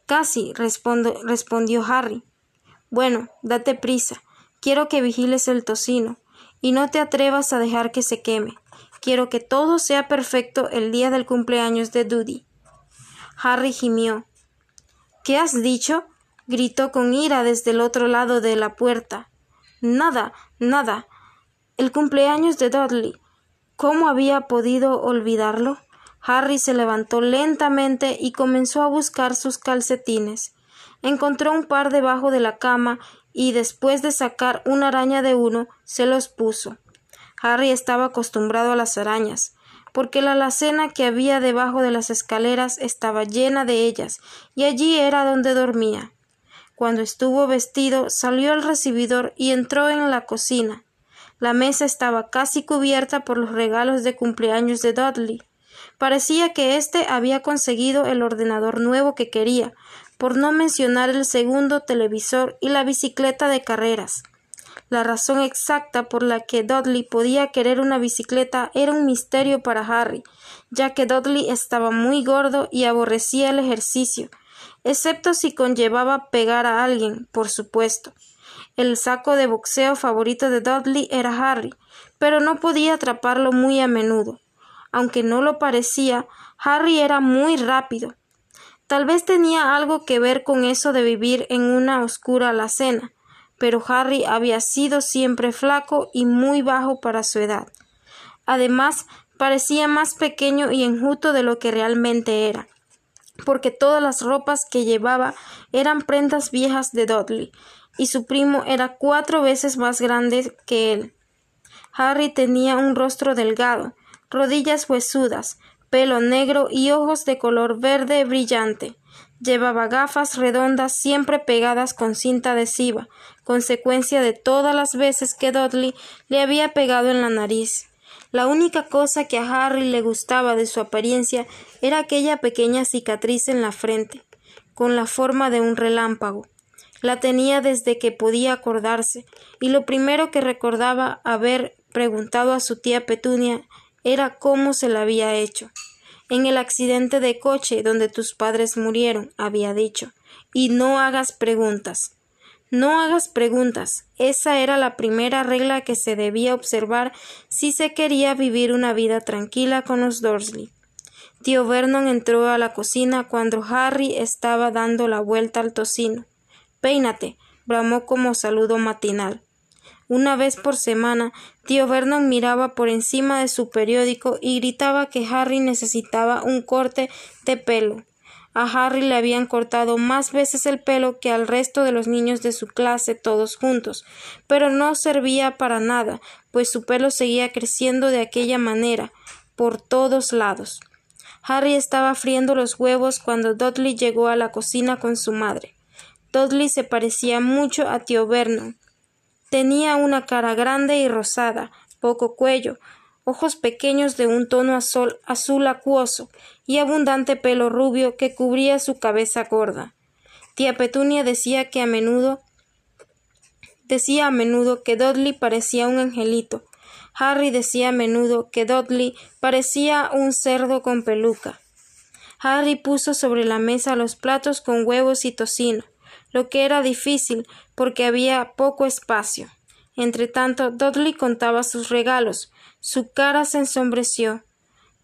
Casi, respondió Harry. Bueno, date prisa. Quiero que vigiles el tocino, y no te atrevas a dejar que se queme. Quiero que todo sea perfecto el día del cumpleaños de Dudy. Harry gimió. ¿Qué has dicho? gritó con ira desde el otro lado de la puerta. Nada, nada. El cumpleaños de Dudley. ¿Cómo había podido olvidarlo? Harry se levantó lentamente y comenzó a buscar sus calcetines. Encontró un par debajo de la cama y después de sacar una araña de uno se los puso. Harry estaba acostumbrado a las arañas, porque la alacena que había debajo de las escaleras estaba llena de ellas, y allí era donde dormía. Cuando estuvo vestido, salió al recibidor y entró en la cocina. La mesa estaba casi cubierta por los regalos de cumpleaños de Dudley. Parecía que éste había conseguido el ordenador nuevo que quería, por no mencionar el segundo televisor y la bicicleta de carreras. La razón exacta por la que Dudley podía querer una bicicleta era un misterio para Harry, ya que Dudley estaba muy gordo y aborrecía el ejercicio, excepto si conllevaba pegar a alguien, por supuesto. El saco de boxeo favorito de Dudley era Harry, pero no podía atraparlo muy a menudo. Aunque no lo parecía, Harry era muy rápido. Tal vez tenía algo que ver con eso de vivir en una oscura alacena, pero Harry había sido siempre flaco y muy bajo para su edad. Además, parecía más pequeño y enjuto de lo que realmente era, porque todas las ropas que llevaba eran prendas viejas de Dudley, y su primo era cuatro veces más grande que él. Harry tenía un rostro delgado, rodillas huesudas, pelo negro y ojos de color verde brillante. Llevaba gafas redondas siempre pegadas con cinta adhesiva, consecuencia de todas las veces que Dudley le había pegado en la nariz. La única cosa que a Harry le gustaba de su apariencia era aquella pequeña cicatriz en la frente, con la forma de un relámpago. La tenía desde que podía acordarse, y lo primero que recordaba haber preguntado a su tía Petunia era cómo se la había hecho. En el accidente de coche donde tus padres murieron, había dicho. Y no hagas preguntas. No hagas preguntas. Esa era la primera regla que se debía observar si se quería vivir una vida tranquila con los Dursley. Tío Vernon entró a la cocina cuando Harry estaba dando la vuelta al tocino. Peínate, bramó como saludo matinal. Una vez por semana, tío Vernon miraba por encima de su periódico y gritaba que Harry necesitaba un corte de pelo. A Harry le habían cortado más veces el pelo que al resto de los niños de su clase todos juntos, pero no servía para nada, pues su pelo seguía creciendo de aquella manera, por todos lados. Harry estaba friendo los huevos cuando Dudley llegó a la cocina con su madre. Dudley se parecía mucho a tío Vernon. Tenía una cara grande y rosada, poco cuello, ojos pequeños de un tono azul, acuoso y abundante pelo rubio que cubría su cabeza gorda. Tía Petunia decía que a menudo decía a menudo que Dudley parecía un angelito. Harry decía a menudo que Dudley parecía un cerdo con peluca. Harry puso sobre la mesa los platos con huevos y tocino lo que era difícil porque había poco espacio. Entretanto, Dudley contaba sus regalos. Su cara se ensombreció.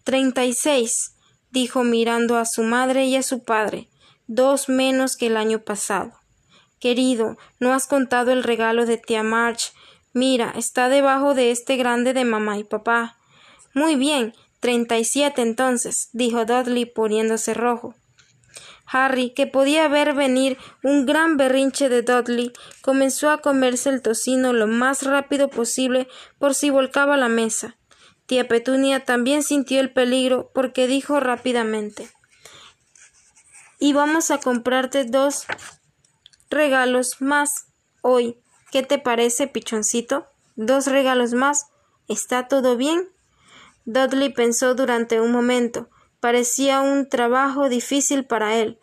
Treinta y seis, dijo mirando a su madre y a su padre, dos menos que el año pasado. Querido, no has contado el regalo de tía March. Mira, está debajo de este grande de mamá y papá. Muy bien, treinta y siete entonces, dijo Dudley poniéndose rojo. Harry, que podía ver venir un gran berrinche de Dudley, comenzó a comerse el tocino lo más rápido posible por si volcaba la mesa. Tía Petunia también sintió el peligro porque dijo rápidamente Y vamos a comprarte dos regalos más hoy. ¿Qué te parece, pichoncito? ¿Dos regalos más? ¿Está todo bien? Dudley pensó durante un momento. Parecía un trabajo difícil para él.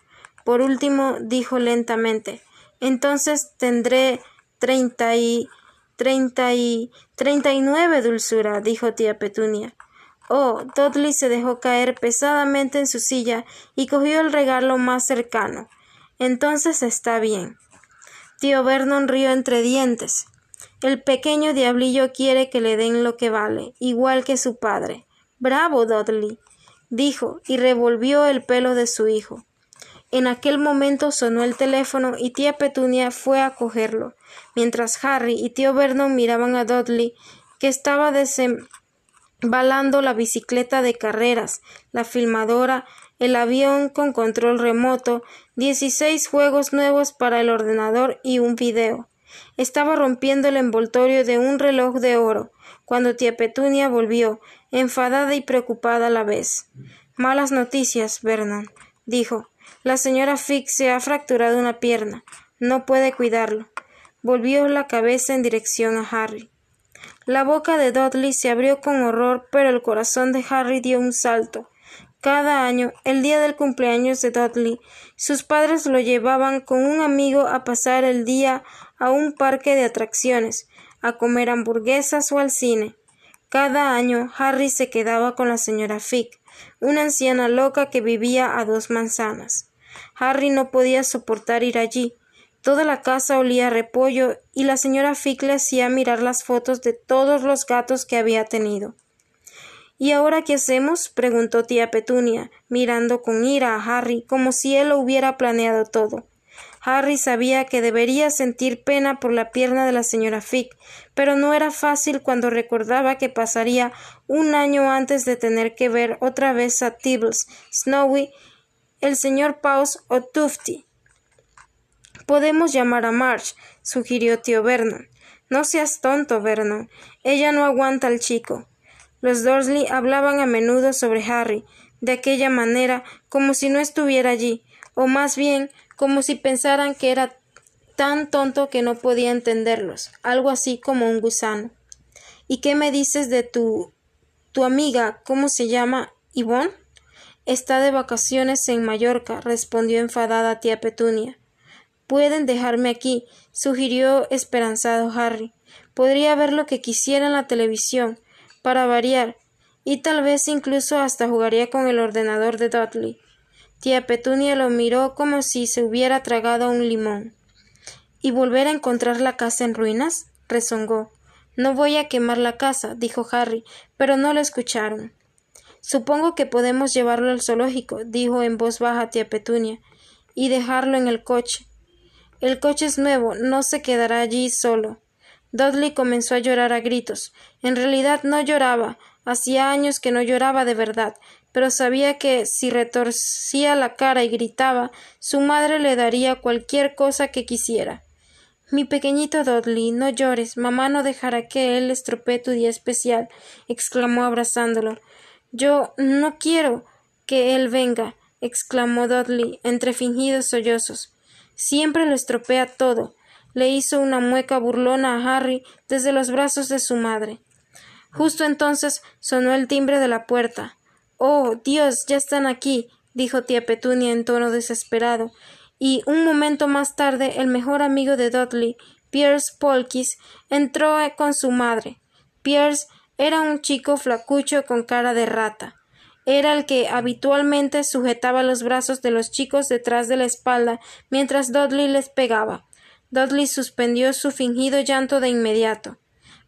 Por último, dijo lentamente Entonces tendré treinta y treinta y treinta y nueve, dulzura, dijo tía Petunia. Oh. Dudley se dejó caer pesadamente en su silla y cogió el regalo más cercano. Entonces está bien. Tío Vernon rió entre dientes. El pequeño diablillo quiere que le den lo que vale, igual que su padre. Bravo, Dudley, dijo, y revolvió el pelo de su hijo. En aquel momento sonó el teléfono y tía Petunia fue a cogerlo, mientras Harry y tío Vernon miraban a Dudley, que estaba desembalando la bicicleta de carreras, la filmadora, el avión con control remoto, dieciséis juegos nuevos para el ordenador y un video. Estaba rompiendo el envoltorio de un reloj de oro, cuando tía Petunia volvió, enfadada y preocupada a la vez. Malas noticias, Vernon, dijo. La señora Fix se ha fracturado una pierna. No puede cuidarlo. Volvió la cabeza en dirección a Harry. La boca de Dudley se abrió con horror, pero el corazón de Harry dio un salto. Cada año, el día del cumpleaños de Dudley, sus padres lo llevaban con un amigo a pasar el día a un parque de atracciones, a comer hamburguesas o al cine. Cada año Harry se quedaba con la señora Fick, una anciana loca que vivía a dos manzanas. Harry no podía soportar ir allí. Toda la casa olía a repollo y la señora Fick le hacía mirar las fotos de todos los gatos que había tenido. ¿Y ahora qué hacemos? preguntó tía Petunia, mirando con ira a Harry como si él lo hubiera planeado todo. Harry sabía que debería sentir pena por la pierna de la señora Fick, pero no era fácil cuando recordaba que pasaría un año antes de tener que ver otra vez a Tibbles, Snowy, el señor Paus o Tufty. Podemos llamar a March, sugirió tío Vernon. No seas tonto, Vernon. Ella no aguanta al chico. Los Dursley hablaban a menudo sobre Harry, de aquella manera, como si no estuviera allí, o más bien como si pensaran que era tan tonto que no podía entenderlos, algo así como un gusano. ¿Y qué me dices de tu tu amiga, ¿cómo se llama? Ivonne? Está de vacaciones en Mallorca, respondió enfadada tía Petunia. Pueden dejarme aquí, sugirió esperanzado Harry. Podría ver lo que quisiera en la televisión, para variar, y tal vez incluso hasta jugaría con el ordenador de Dudley. Tía Petunia lo miró como si se hubiera tragado un limón. ¿Y volver a encontrar la casa en ruinas? rezongó. No voy a quemar la casa, dijo Harry, pero no lo escucharon. Supongo que podemos llevarlo al zoológico, dijo en voz baja tía Petunia, y dejarlo en el coche. El coche es nuevo, no se quedará allí solo. Dudley comenzó a llorar a gritos. En realidad no lloraba, hacía años que no lloraba de verdad, pero sabía que si retorcía la cara y gritaba, su madre le daría cualquier cosa que quisiera. Mi pequeñito Dudley, no llores, mamá no dejará que él estropee tu día especial, exclamó abrazándolo. Yo no quiero que él venga, exclamó Dudley entre fingidos sollozos. Siempre lo estropea todo. Le hizo una mueca burlona a Harry desde los brazos de su madre. Justo entonces sonó el timbre de la puerta. Oh, Dios, ya están aquí, dijo tía Petunia en tono desesperado, y un momento más tarde el mejor amigo de Dudley, Pierce Polkis, entró con su madre. Pierce era un chico flacucho con cara de rata. Era el que habitualmente sujetaba los brazos de los chicos detrás de la espalda mientras Dudley les pegaba. Dudley suspendió su fingido llanto de inmediato.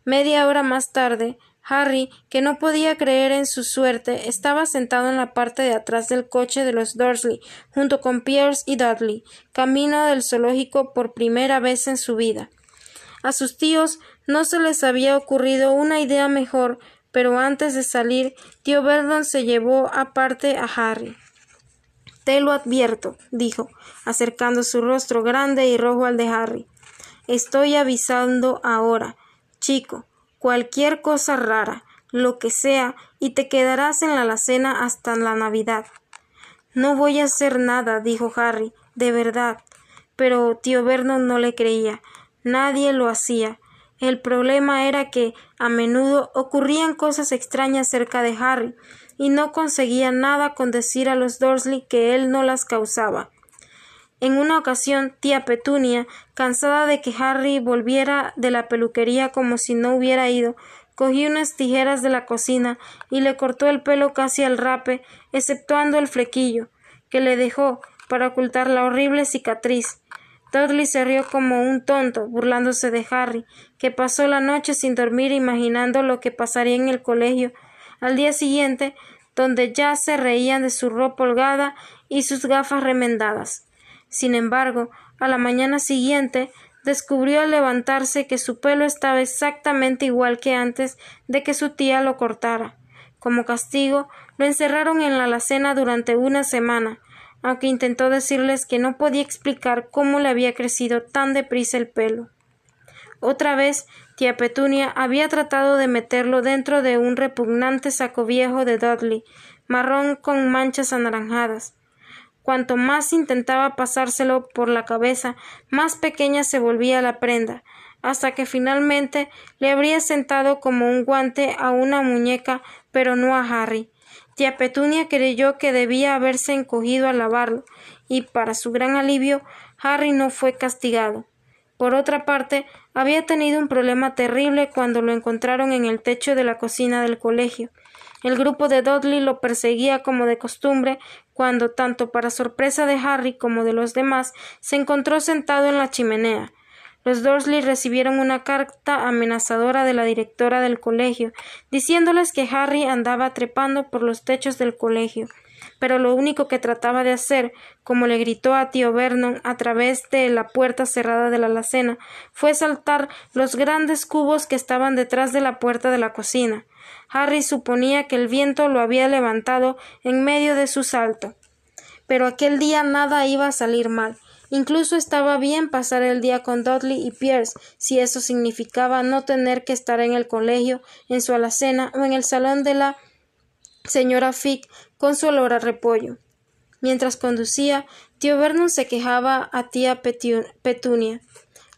Media hora más tarde, Harry, que no podía creer en su suerte, estaba sentado en la parte de atrás del coche de los Dursley, junto con Pierce y Dudley, camino del zoológico por primera vez en su vida. A sus tíos no se les había ocurrido una idea mejor, pero antes de salir, tío Verdon se llevó aparte a Harry. Te lo advierto, dijo, acercando su rostro grande y rojo al de Harry. Estoy avisando ahora. Chico, cualquier cosa rara, lo que sea, y te quedarás en la alacena hasta la Navidad. No voy a hacer nada, dijo Harry, de verdad. Pero tío Vernon no le creía. Nadie lo hacía. El problema era que a menudo ocurrían cosas extrañas cerca de Harry, y no conseguía nada con decir a los Dursley que él no las causaba. En una ocasión, tía Petunia, cansada de que Harry volviera de la peluquería como si no hubiera ido, cogió unas tijeras de la cocina y le cortó el pelo casi al rape, exceptuando el flequillo, que le dejó para ocultar la horrible cicatriz. Dudley se rió como un tonto, burlándose de Harry, que pasó la noche sin dormir imaginando lo que pasaría en el colegio. Al día siguiente, donde ya se reían de su ropa holgada y sus gafas remendadas. Sin embargo, a la mañana siguiente descubrió al levantarse que su pelo estaba exactamente igual que antes de que su tía lo cortara. Como castigo, lo encerraron en la alacena durante una semana, aunque intentó decirles que no podía explicar cómo le había crecido tan deprisa el pelo. Otra vez, tía Petunia había tratado de meterlo dentro de un repugnante saco viejo de Dudley, marrón con manchas anaranjadas. Cuanto más intentaba pasárselo por la cabeza, más pequeña se volvía la prenda, hasta que finalmente le habría sentado como un guante a una muñeca, pero no a Harry. Tía Petunia creyó que debía haberse encogido al lavarlo, y para su gran alivio, Harry no fue castigado. Por otra parte, había tenido un problema terrible cuando lo encontraron en el techo de la cocina del colegio. El grupo de Dudley lo perseguía como de costumbre cuando, tanto para sorpresa de Harry como de los demás, se encontró sentado en la chimenea. Los Dursley recibieron una carta amenazadora de la directora del colegio, diciéndoles que Harry andaba trepando por los techos del colegio. Pero lo único que trataba de hacer, como le gritó a tío Vernon a través de la puerta cerrada de la alacena, fue saltar los grandes cubos que estaban detrás de la puerta de la cocina. Harry suponía que el viento lo había levantado en medio de su salto. Pero aquel día nada iba a salir mal. Incluso estaba bien pasar el día con Dudley y Pierce, si eso significaba no tener que estar en el colegio, en su alacena o en el salón de la señora Fick con su olor a repollo. Mientras conducía, Tío Vernon se quejaba a tía Petunia.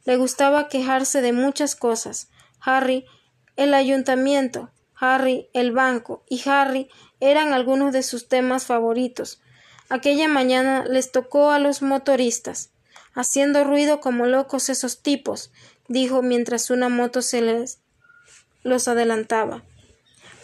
Le gustaba quejarse de muchas cosas. Harry, el ayuntamiento, Harry, el banco y Harry eran algunos de sus temas favoritos. Aquella mañana les tocó a los motoristas. Haciendo ruido como locos esos tipos, dijo mientras una moto se les los adelantaba.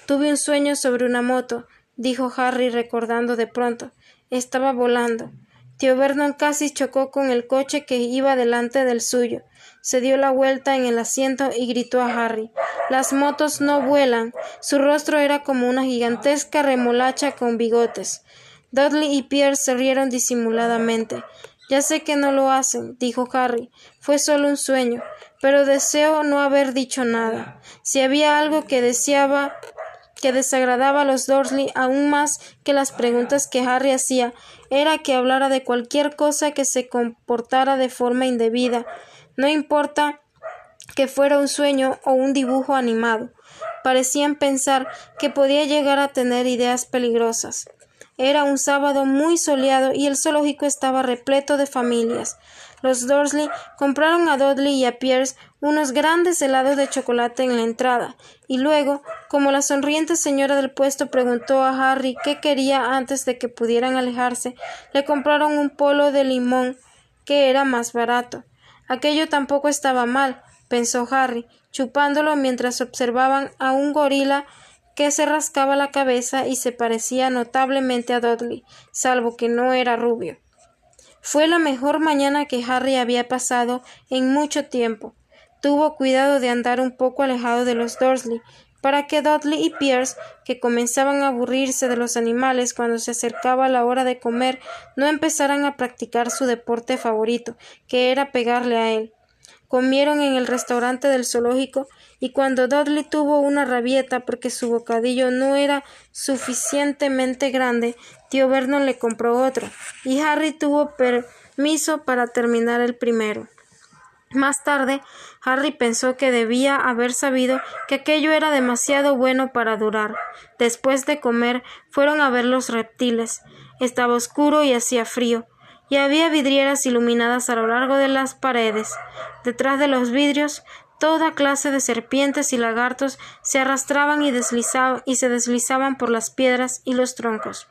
Tuve un sueño sobre una moto, dijo Harry recordando de pronto. Estaba volando. Tío Vernon casi chocó con el coche que iba delante del suyo. Se dio la vuelta en el asiento y gritó a Harry. Las motos no vuelan. Su rostro era como una gigantesca remolacha con bigotes. Dudley y Pierre se rieron disimuladamente. Ya sé que no lo hacen, dijo Harry. Fue solo un sueño, pero deseo no haber dicho nada. Si había algo que deseaba que desagradaba a los Dursley aún más que las preguntas que Harry hacía, era que hablara de cualquier cosa que se comportara de forma indebida, no importa que fuera un sueño o un dibujo animado. Parecían pensar que podía llegar a tener ideas peligrosas. Era un sábado muy soleado y el zoológico estaba repleto de familias. Los Dursley compraron a Dudley y a Pierce unos grandes helados de chocolate en la entrada, y luego, como la sonriente señora del puesto preguntó a Harry qué quería antes de que pudieran alejarse, le compraron un polo de limón que era más barato. Aquello tampoco estaba mal, pensó Harry, chupándolo mientras observaban a un gorila que se rascaba la cabeza y se parecía notablemente a Dudley, salvo que no era rubio. Fue la mejor mañana que Harry había pasado en mucho tiempo. Tuvo cuidado de andar un poco alejado de los Dursley, para que Dudley y Pierce, que comenzaban a aburrirse de los animales cuando se acercaba la hora de comer, no empezaran a practicar su deporte favorito, que era pegarle a él. Comieron en el restaurante del zoológico y cuando Dudley tuvo una rabieta porque su bocadillo no era suficientemente grande, tío Vernon le compró otro y Harry tuvo permiso para terminar el primero. Más tarde, Harry pensó que debía haber sabido que aquello era demasiado bueno para durar. Después de comer, fueron a ver los reptiles. Estaba oscuro y hacía frío y había vidrieras iluminadas a lo largo de las paredes. Detrás de los vidrios toda clase de serpientes y lagartos se arrastraban y, deslizaban, y se deslizaban por las piedras y los troncos.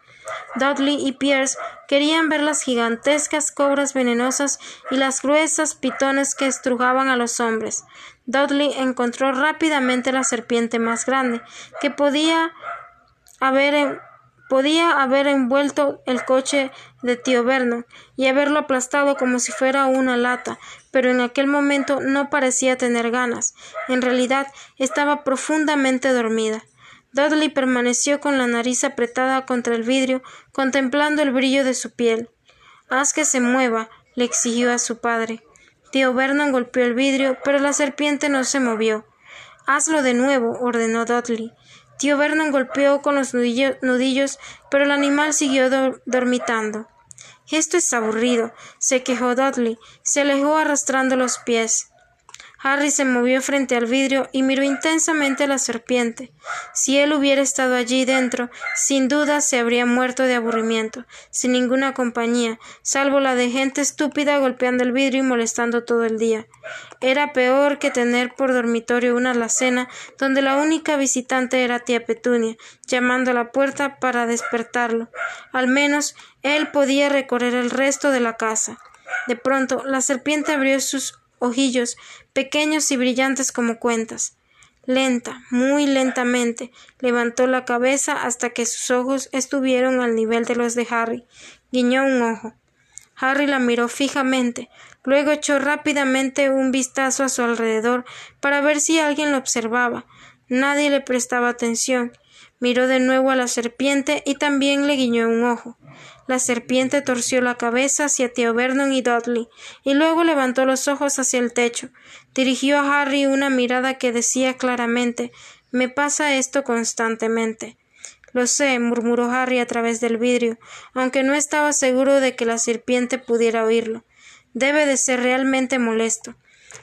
Dudley y Pierce querían ver las gigantescas cobras venenosas y las gruesas pitones que estrujaban a los hombres. Dudley encontró rápidamente la serpiente más grande que podía haber Podía haber envuelto el coche de tío Vernon y haberlo aplastado como si fuera una lata, pero en aquel momento no parecía tener ganas. En realidad estaba profundamente dormida. Dudley permaneció con la nariz apretada contra el vidrio, contemplando el brillo de su piel. Haz que se mueva, le exigió a su padre. Tío Vernon golpeó el vidrio, pero la serpiente no se movió. Hazlo de nuevo, ordenó Dudley. Tío Vernon golpeó con los nudillos, pero el animal siguió dormitando. Esto es aburrido, se quejó Dudley. Se alejó arrastrando los pies. Harry se movió frente al vidrio y miró intensamente a la serpiente. Si él hubiera estado allí dentro, sin duda se habría muerto de aburrimiento, sin ninguna compañía, salvo la de gente estúpida golpeando el vidrio y molestando todo el día. Era peor que tener por dormitorio una alacena donde la única visitante era tía Petunia, llamando a la puerta para despertarlo. Al menos él podía recorrer el resto de la casa. De pronto la serpiente abrió sus ojillos pequeños y brillantes como cuentas. Lenta, muy lentamente, levantó la cabeza hasta que sus ojos estuvieron al nivel de los de Harry. Guiñó un ojo. Harry la miró fijamente, luego echó rápidamente un vistazo a su alrededor para ver si alguien lo observaba. Nadie le prestaba atención. Miró de nuevo a la serpiente y también le guiñó un ojo. La serpiente torció la cabeza hacia tío Vernon y Dudley, y luego levantó los ojos hacia el techo. Dirigió a Harry una mirada que decía claramente Me pasa esto constantemente. Lo sé, murmuró Harry a través del vidrio, aunque no estaba seguro de que la serpiente pudiera oírlo. Debe de ser realmente molesto.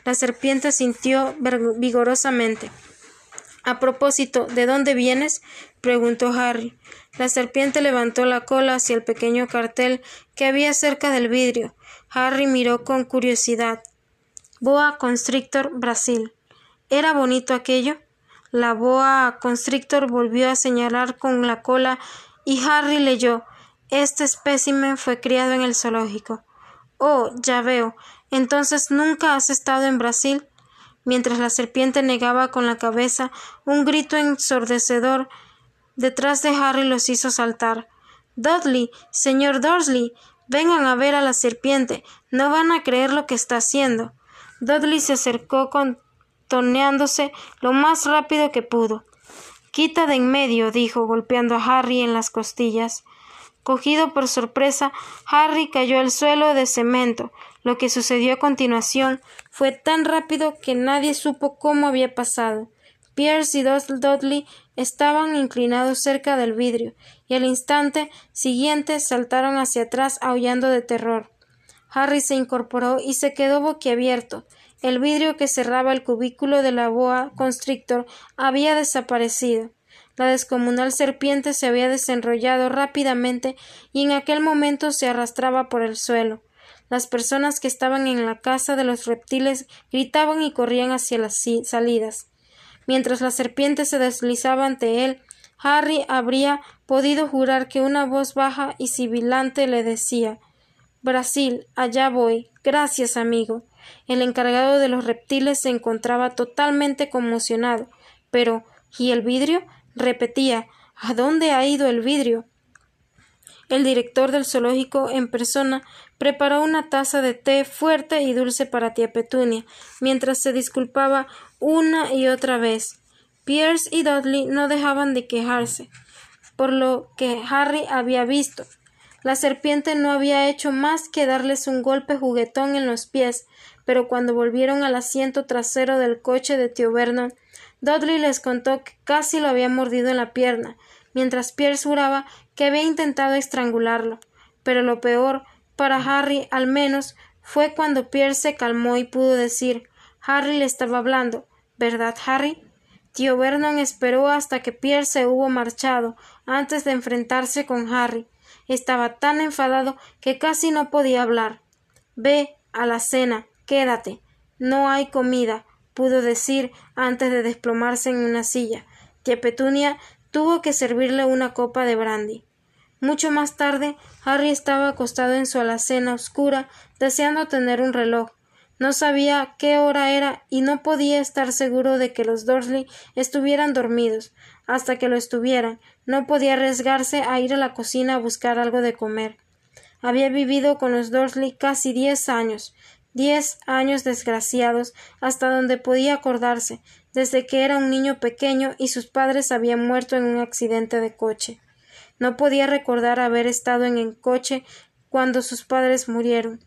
La serpiente sintió vigorosamente. A propósito, ¿de dónde vienes? preguntó Harry. La serpiente levantó la cola hacia el pequeño cartel que había cerca del vidrio. Harry miró con curiosidad. Boa Constrictor, Brasil. ¿Era bonito aquello? La boa constrictor volvió a señalar con la cola y Harry leyó Este espécimen fue criado en el zoológico. Oh, ya veo. Entonces nunca has estado en Brasil. Mientras la serpiente negaba con la cabeza, un grito ensordecedor detrás de Harry los hizo saltar. Dudley, señor Dursley, vengan a ver a la serpiente. No van a creer lo que está haciendo. Dudley se acercó contoneándose lo más rápido que pudo. Quita de en medio, dijo, golpeando a Harry en las costillas. Cogido por sorpresa, Harry cayó al suelo de cemento. Lo que sucedió a continuación fue tan rápido que nadie supo cómo había pasado. Pierce y Dudley estaban inclinados cerca del vidrio, y al instante siguiente saltaron hacia atrás aullando de terror. Harry se incorporó y se quedó boquiabierto. El vidrio que cerraba el cubículo de la boa constrictor había desaparecido. La descomunal serpiente se había desenrollado rápidamente y en aquel momento se arrastraba por el suelo. Las personas que estaban en la casa de los reptiles gritaban y corrían hacia las salidas. Mientras la serpiente se deslizaba ante él, Harry habría podido jurar que una voz baja y sibilante le decía Brasil, allá voy. Gracias, amigo. El encargado de los reptiles se encontraba totalmente conmocionado. Pero ¿y el vidrio? repetía ¿A dónde ha ido el vidrio? El director del zoológico en persona preparó una taza de té fuerte y dulce para tía Petunia, mientras se disculpaba una y otra vez. Pierce y Dudley no dejaban de quejarse por lo que Harry había visto. La serpiente no había hecho más que darles un golpe juguetón en los pies, pero cuando volvieron al asiento trasero del coche de tío Vernon, Dudley les contó que casi lo había mordido en la pierna, mientras Pierce juraba que había intentado estrangularlo. Pero lo peor, para Harry al menos, fue cuando Pierce se calmó y pudo decir Harry le estaba hablando. ¿Verdad, Harry? Tío Vernon esperó hasta que Pierce se hubo marchado antes de enfrentarse con Harry. Estaba tan enfadado que casi no podía hablar. Ve a la cena, quédate. No hay comida, pudo decir antes de desplomarse en una silla. Tía Petunia tuvo que servirle una copa de brandy. Mucho más tarde, Harry estaba acostado en su alacena oscura, deseando tener un reloj. No sabía qué hora era y no podía estar seguro de que los Dursley estuvieran dormidos. Hasta que lo estuvieran, no podía arriesgarse a ir a la cocina a buscar algo de comer. Había vivido con los Dursley casi diez años, diez años desgraciados, hasta donde podía acordarse, desde que era un niño pequeño y sus padres habían muerto en un accidente de coche. No podía recordar haber estado en el coche cuando sus padres murieron.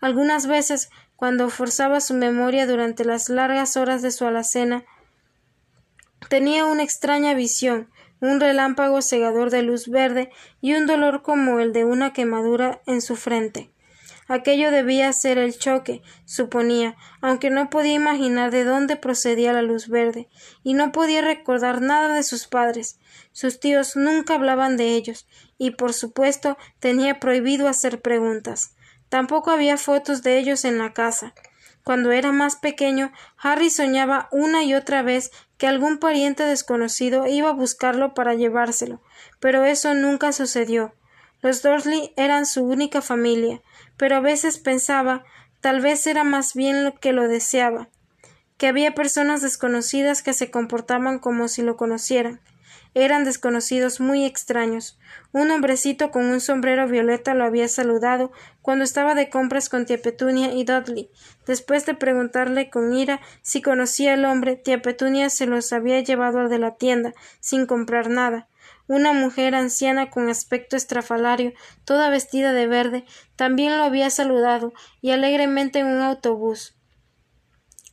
Algunas veces cuando forzaba su memoria durante las largas horas de su alacena, tenía una extraña visión, un relámpago cegador de luz verde y un dolor como el de una quemadura en su frente. Aquello debía ser el choque, suponía, aunque no podía imaginar de dónde procedía la luz verde, y no podía recordar nada de sus padres. Sus tíos nunca hablaban de ellos, y por supuesto tenía prohibido hacer preguntas. Tampoco había fotos de ellos en la casa. Cuando era más pequeño, Harry soñaba una y otra vez que algún pariente desconocido iba a buscarlo para llevárselo, pero eso nunca sucedió. Los Dursley eran su única familia, pero a veces pensaba tal vez era más bien lo que lo deseaba, que había personas desconocidas que se comportaban como si lo conocieran, eran desconocidos muy extraños. Un hombrecito con un sombrero violeta lo había saludado cuando estaba de compras con tía Petunia y Dudley. Después de preguntarle con ira si conocía al hombre, tía Petunia se los había llevado al de la tienda, sin comprar nada. Una mujer anciana con aspecto estrafalario, toda vestida de verde, también lo había saludado, y alegremente en un autobús.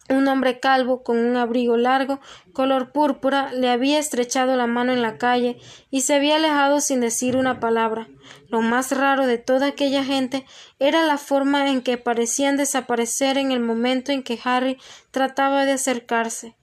Un hombre calvo, con un abrigo largo, color púrpura, le había estrechado la mano en la calle y se había alejado sin decir una palabra. Lo más raro de toda aquella gente era la forma en que parecían desaparecer en el momento en que Harry trataba de acercarse.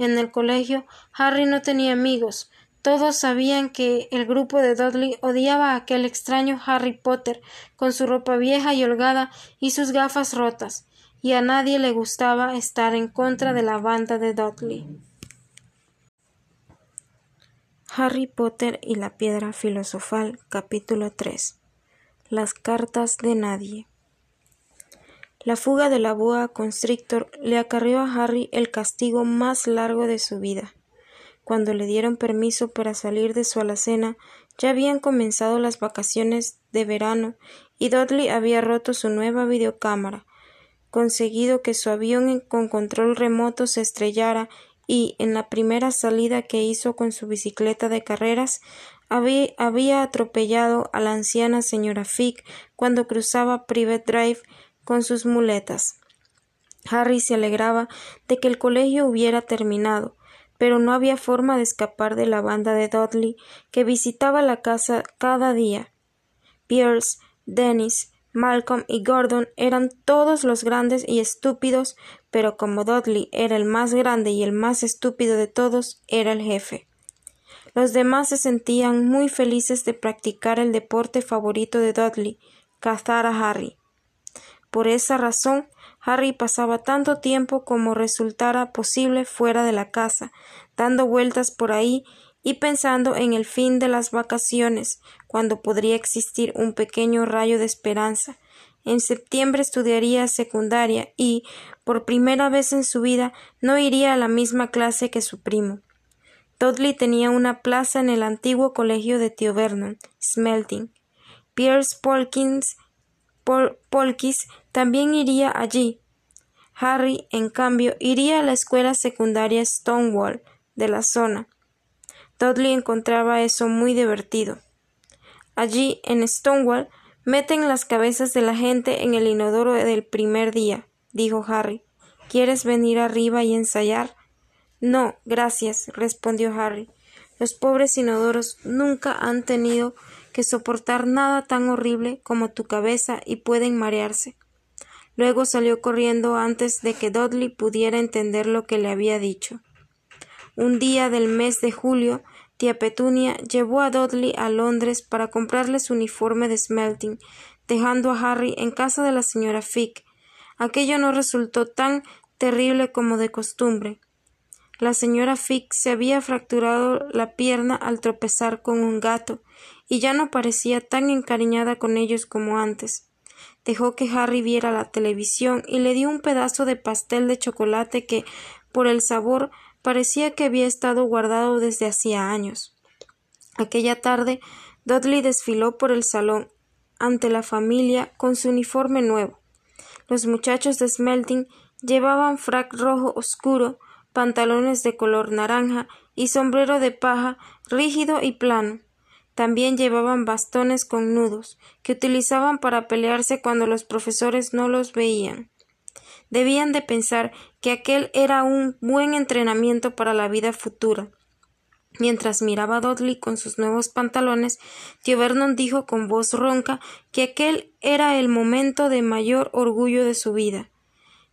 En el colegio, Harry no tenía amigos. Todos sabían que el grupo de Dudley odiaba a aquel extraño Harry Potter, con su ropa vieja y holgada y sus gafas rotas, y a nadie le gustaba estar en contra de la banda de Dudley. Harry Potter y la piedra filosofal capítulo 3 Las cartas de nadie La fuga de la boa constrictor le acarreó a Harry el castigo más largo de su vida. Cuando le dieron permiso para salir de su alacena, ya habían comenzado las vacaciones de verano y Dudley había roto su nueva videocámara, conseguido que su avión con control remoto se estrellara y en la primera salida que hizo con su bicicleta de carreras había, atropellado a la anciana señora Fick cuando cruzaba Private Drive con sus muletas. Harry se alegraba de que el colegio hubiera terminado, pero no había forma de escapar de la banda de Dudley que visitaba la casa cada día. Pierce, Dennis, Malcolm y Gordon eran todos los grandes y estúpidos, pero como Dudley era el más grande y el más estúpido de todos, era el jefe. Los demás se sentían muy felices de practicar el deporte favorito de Dudley, cazar a Harry. Por esa razón, Harry pasaba tanto tiempo como resultara posible fuera de la casa, dando vueltas por ahí y pensando en el fin de las vacaciones, cuando podría existir un pequeño rayo de esperanza. En septiembre estudiaría secundaria y, por primera vez en su vida, no iría a la misma clase que su primo. Dudley tenía una plaza en el antiguo colegio de Tío Vernon, Smelting. Pierce Polkins, Polkis también iría allí. Harry, en cambio, iría a la escuela secundaria Stonewall de la zona. Dudley encontraba eso muy divertido. Allí, en Stonewall, meten las cabezas de la gente en el inodoro del primer día, dijo Harry. ¿Quieres venir arriba y ensayar? No, gracias, respondió Harry. Los pobres inodoros nunca han tenido que soportar nada tan horrible como tu cabeza y pueden marearse. Luego salió corriendo antes de que Dudley pudiera entender lo que le había dicho. Un día del mes de julio, tía Petunia llevó a Dudley a Londres para comprarle su uniforme de smelting, dejando a Harry en casa de la señora Fick. Aquello no resultó tan terrible como de costumbre. La señora Fick se había fracturado la pierna al tropezar con un gato, y ya no parecía tan encariñada con ellos como antes. Dejó que Harry viera la televisión y le dio un pedazo de pastel de chocolate que, por el sabor, parecía que había estado guardado desde hacía años. Aquella tarde Dudley desfiló por el salón ante la familia con su uniforme nuevo. Los muchachos de Smelting llevaban frac rojo oscuro, pantalones de color naranja y sombrero de paja rígido y plano. También llevaban bastones con nudos, que utilizaban para pelearse cuando los profesores no los veían. Debían de pensar que aquel era un buen entrenamiento para la vida futura. Mientras miraba a Dudley con sus nuevos pantalones, tío Vernon dijo con voz ronca que aquel era el momento de mayor orgullo de su vida.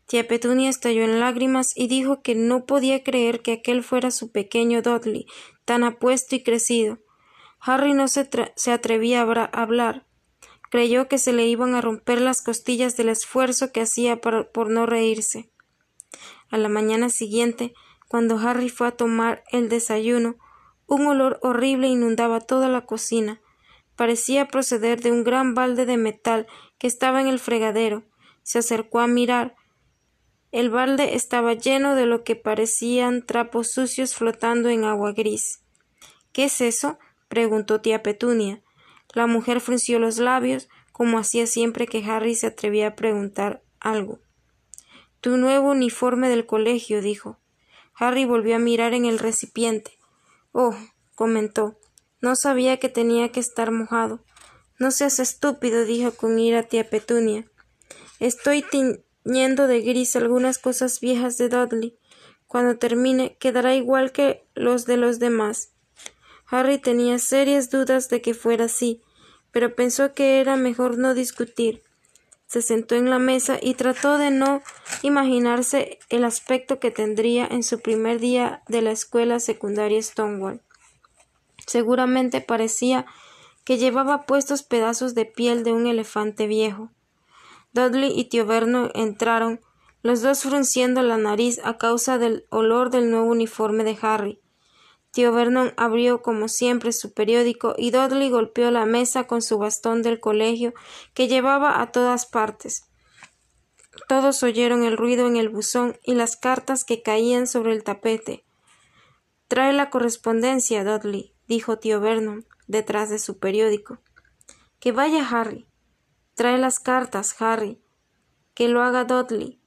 Tía Petunia estalló en lágrimas y dijo que no podía creer que aquel fuera su pequeño Dudley, tan apuesto y crecido. Harry no se, se atrevía a hablar. Creyó que se le iban a romper las costillas del esfuerzo que hacía por no reírse. A la mañana siguiente, cuando Harry fue a tomar el desayuno, un olor horrible inundaba toda la cocina. Parecía proceder de un gran balde de metal que estaba en el fregadero. Se acercó a mirar. El balde estaba lleno de lo que parecían trapos sucios flotando en agua gris. ¿Qué es eso? preguntó tía Petunia. La mujer frunció los labios, como hacía siempre que Harry se atrevía a preguntar algo. Tu nuevo uniforme del colegio, dijo. Harry volvió a mirar en el recipiente. Oh, comentó. No sabía que tenía que estar mojado. No seas estúpido, dijo con ira tía Petunia. Estoy tiñendo de gris algunas cosas viejas de Dudley. Cuando termine, quedará igual que los de los demás. Harry tenía serias dudas de que fuera así, pero pensó que era mejor no discutir. se sentó en la mesa y trató de no imaginarse el aspecto que tendría en su primer día de la escuela secundaria Stonewall. Seguramente parecía que llevaba puestos pedazos de piel de un elefante viejo. Dudley y tío Vernon entraron, los dos frunciendo la nariz a causa del olor del nuevo uniforme de Harry. Tío Vernon abrió como siempre su periódico y Dudley golpeó la mesa con su bastón del colegio que llevaba a todas partes. Todos oyeron el ruido en el buzón y las cartas que caían sobre el tapete. Trae la correspondencia, Dudley, dijo tío Vernon, detrás de su periódico. Que vaya Harry. Trae las cartas, Harry. Que lo haga Dudley.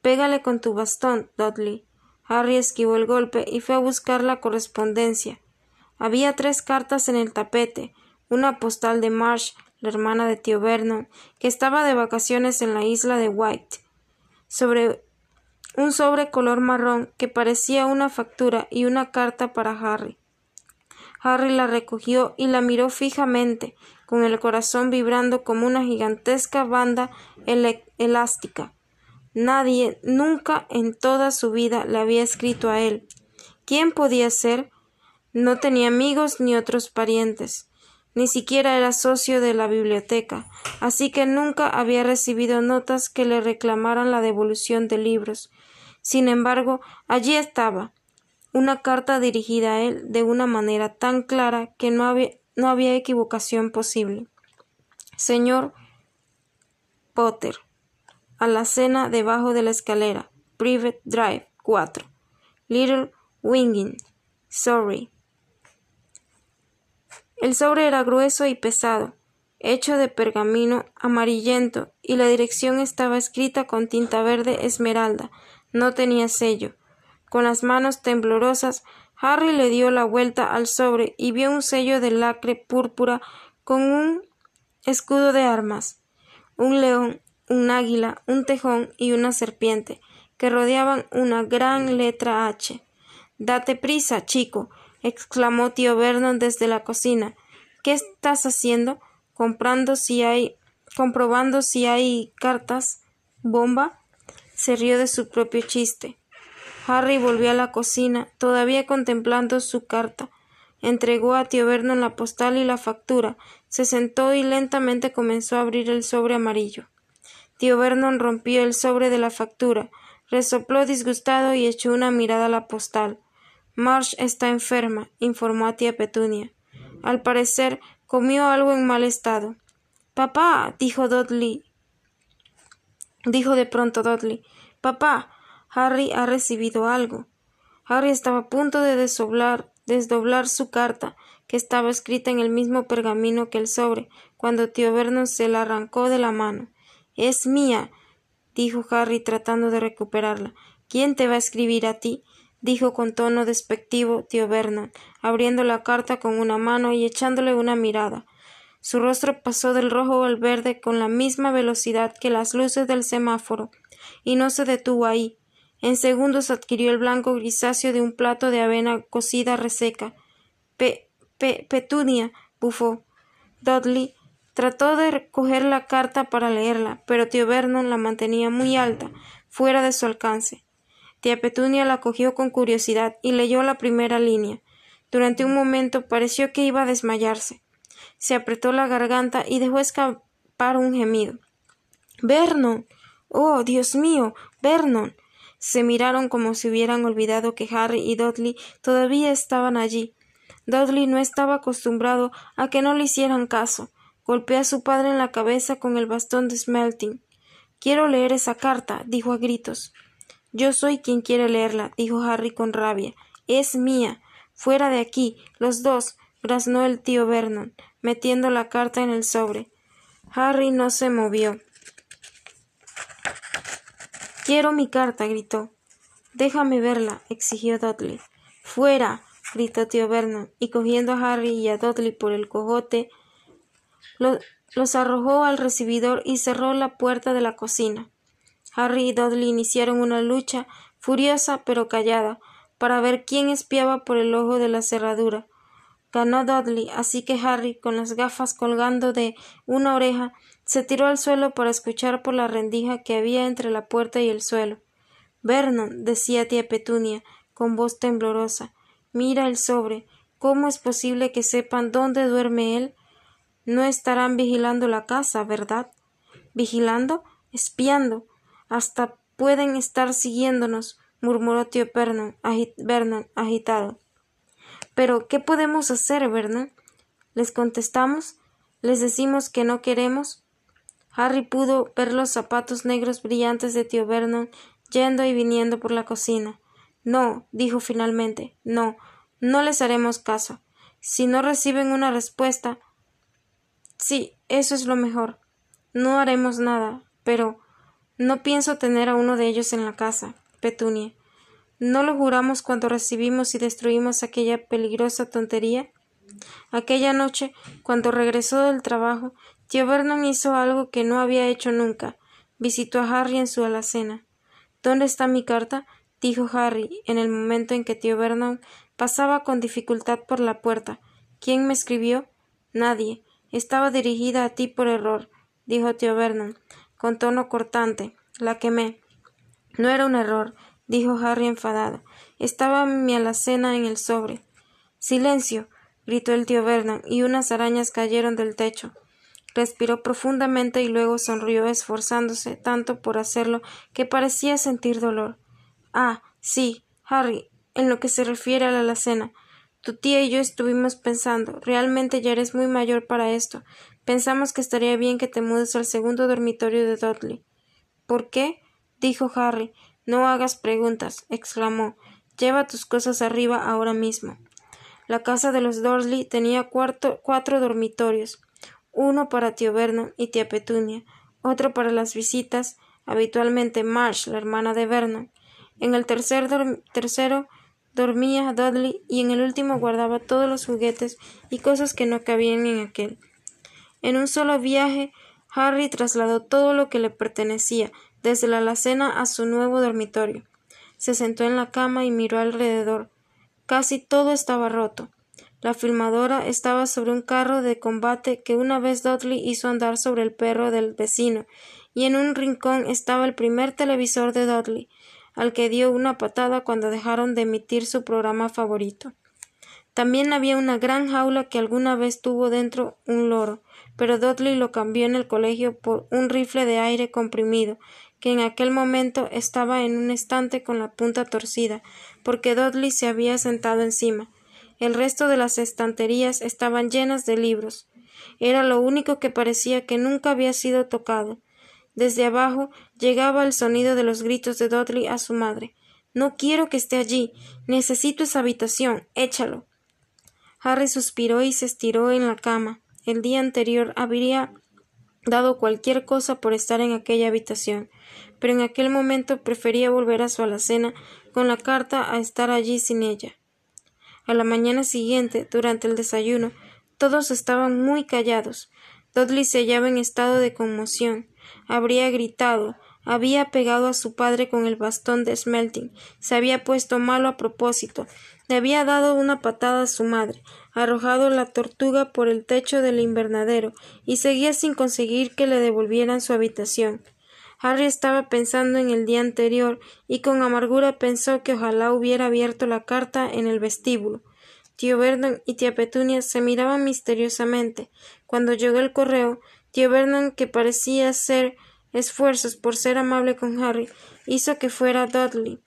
Pégale con tu bastón, Dudley. Harry esquivó el golpe y fue a buscar la correspondencia. Había tres cartas en el tapete, una postal de Marsh, la hermana de tío Vernon, que estaba de vacaciones en la isla de White, sobre un sobre color marrón que parecía una factura y una carta para Harry. Harry la recogió y la miró fijamente, con el corazón vibrando como una gigantesca banda elástica. Nadie nunca en toda su vida le había escrito a él. ¿Quién podía ser? No tenía amigos ni otros parientes. Ni siquiera era socio de la biblioteca, así que nunca había recibido notas que le reclamaran la devolución de libros. Sin embargo, allí estaba, una carta dirigida a él de una manera tan clara que no había, no había equivocación posible. Señor Potter, a la cena debajo de la escalera, Private Drive 4, Little Winging, Sorry. El sobre era grueso y pesado, hecho de pergamino amarillento, y la dirección estaba escrita con tinta verde esmeralda. No tenía sello. Con las manos temblorosas, Harry le dio la vuelta al sobre y vio un sello de lacre púrpura con un escudo de armas, un león, un águila, un tejón y una serpiente, que rodeaban una gran letra H. Date prisa, chico, exclamó tío Vernon desde la cocina. ¿Qué estás haciendo? Comprando si hay comprobando si hay cartas. bomba. se rió de su propio chiste. Harry volvió a la cocina, todavía contemplando su carta. Entregó a tío Vernon la postal y la factura, se sentó y lentamente comenzó a abrir el sobre amarillo. Tío Vernon rompió el sobre de la factura, resopló disgustado y echó una mirada a la postal. Marsh está enferma, informó a tía Petunia. Al parecer comió algo en mal estado. Papá, dijo Dudley. Dijo de pronto Dudley. Papá, Harry ha recibido algo. Harry estaba a punto de desdoblar, su carta, que estaba escrita en el mismo pergamino que el sobre, cuando tío Vernon se la arrancó de la mano. Es mía, dijo Harry tratando de recuperarla. ¿Quién te va a escribir a ti? dijo con tono despectivo tío Vernon, abriendo la carta con una mano y echándole una mirada. Su rostro pasó del rojo al verde con la misma velocidad que las luces del semáforo, y no se detuvo ahí. En segundos adquirió el blanco grisáceo de un plato de avena cocida reseca. Pe, pe Petunia, bufó. Dudley trató de recoger la carta para leerla, pero tío Vernon la mantenía muy alta, fuera de su alcance. Tía Petunia la cogió con curiosidad y leyó la primera línea. Durante un momento pareció que iba a desmayarse. Se apretó la garganta y dejó escapar un gemido. Vernon. Oh. Dios mío. Vernon. Se miraron como si hubieran olvidado que Harry y Dudley todavía estaban allí. Dudley no estaba acostumbrado a que no le hicieran caso. Golpeó a su padre en la cabeza con el bastón de Smelting. Quiero leer esa carta, dijo a gritos. Yo soy quien quiere leerla, dijo Harry con rabia. Es mía. Fuera de aquí, los dos, graznó el tío Vernon, metiendo la carta en el sobre. Harry no se movió. Quiero mi carta, gritó. Déjame verla, exigió Dudley. Fuera, gritó tío Vernon, y cogiendo a Harry y a Dudley por el cogote, los arrojó al recibidor y cerró la puerta de la cocina. Harry y Dudley iniciaron una lucha furiosa pero callada para ver quién espiaba por el ojo de la cerradura. Ganó Dudley, así que Harry, con las gafas colgando de una oreja, se tiró al suelo para escuchar por la rendija que había entre la puerta y el suelo. Vernon, decía tía Petunia, con voz temblorosa, mira el sobre. ¿Cómo es posible que sepan dónde duerme él? No estarán vigilando la casa, ¿verdad? ¿Vigilando? Espiando. Hasta pueden estar siguiéndonos, murmuró tío Vernon, Vernon agitado. Pero ¿qué podemos hacer, Vernon? ¿Les contestamos? ¿Les decimos que no queremos? Harry pudo ver los zapatos negros brillantes de tío Vernon yendo y viniendo por la cocina. No, dijo finalmente, no, no les haremos caso. Si no reciben una respuesta. Sí, eso es lo mejor. No haremos nada, pero no pienso tener a uno de ellos en la casa, Petunia. ¿No lo juramos cuando recibimos y destruimos aquella peligrosa tontería? Aquella noche, cuando regresó del trabajo, tío Vernon hizo algo que no había hecho nunca. Visitó a Harry en su alacena. ¿Dónde está mi carta? dijo Harry en el momento en que tío Vernon pasaba con dificultad por la puerta. ¿Quién me escribió? Nadie. Estaba dirigida a ti por error, dijo tío Vernon, con tono cortante. La quemé. No era un error, dijo Harry enfadado. Estaba mi alacena en el sobre. Silencio. gritó el tío Vernon, y unas arañas cayeron del techo. Respiró profundamente y luego sonrió esforzándose tanto por hacerlo que parecía sentir dolor. Ah, sí, Harry, en lo que se refiere a la alacena. Tu tía y yo estuvimos pensando. Realmente ya eres muy mayor para esto. Pensamos que estaría bien que te mudes al segundo dormitorio de Dudley. ¿Por qué? dijo Harry. No hagas preguntas, exclamó. Lleva tus cosas arriba ahora mismo. La casa de los Dursley tenía cuatro dormitorios uno para tío Vernon y tía Petunia, otro para las visitas, habitualmente Marsh, la hermana de Vernon. En el tercer tercero dormía Dudley y en el último guardaba todos los juguetes y cosas que no cabían en aquel. En un solo viaje, Harry trasladó todo lo que le pertenecía, desde la alacena a su nuevo dormitorio. Se sentó en la cama y miró alrededor. Casi todo estaba roto. La filmadora estaba sobre un carro de combate que una vez Dudley hizo andar sobre el perro del vecino, y en un rincón estaba el primer televisor de Dudley, al que dio una patada cuando dejaron de emitir su programa favorito. También había una gran jaula que alguna vez tuvo dentro un loro, pero Dudley lo cambió en el colegio por un rifle de aire comprimido, que en aquel momento estaba en un estante con la punta torcida, porque Dudley se había sentado encima. El resto de las estanterías estaban llenas de libros. Era lo único que parecía que nunca había sido tocado. Desde abajo llegaba el sonido de los gritos de Dudley a su madre. No quiero que esté allí. Necesito esa habitación. Échalo. Harry suspiró y se estiró en la cama. El día anterior habría dado cualquier cosa por estar en aquella habitación, pero en aquel momento prefería volver a su alacena con la carta a estar allí sin ella. A la mañana siguiente, durante el desayuno, todos estaban muy callados. Dudley se hallaba en estado de conmoción. Habría gritado, había pegado a su padre con el bastón de Smelting, se había puesto malo a propósito, le había dado una patada a su madre, arrojado la tortuga por el techo del invernadero y seguía sin conseguir que le devolvieran su habitación. Harry estaba pensando en el día anterior y con amargura pensó que ojalá hubiera abierto la carta en el vestíbulo. Tío Vernon y tía Petunia se miraban misteriosamente. Cuando llegó el correo, tío Vernon, que parecía hacer esfuerzos por ser amable con Harry, hizo que fuera Dudley.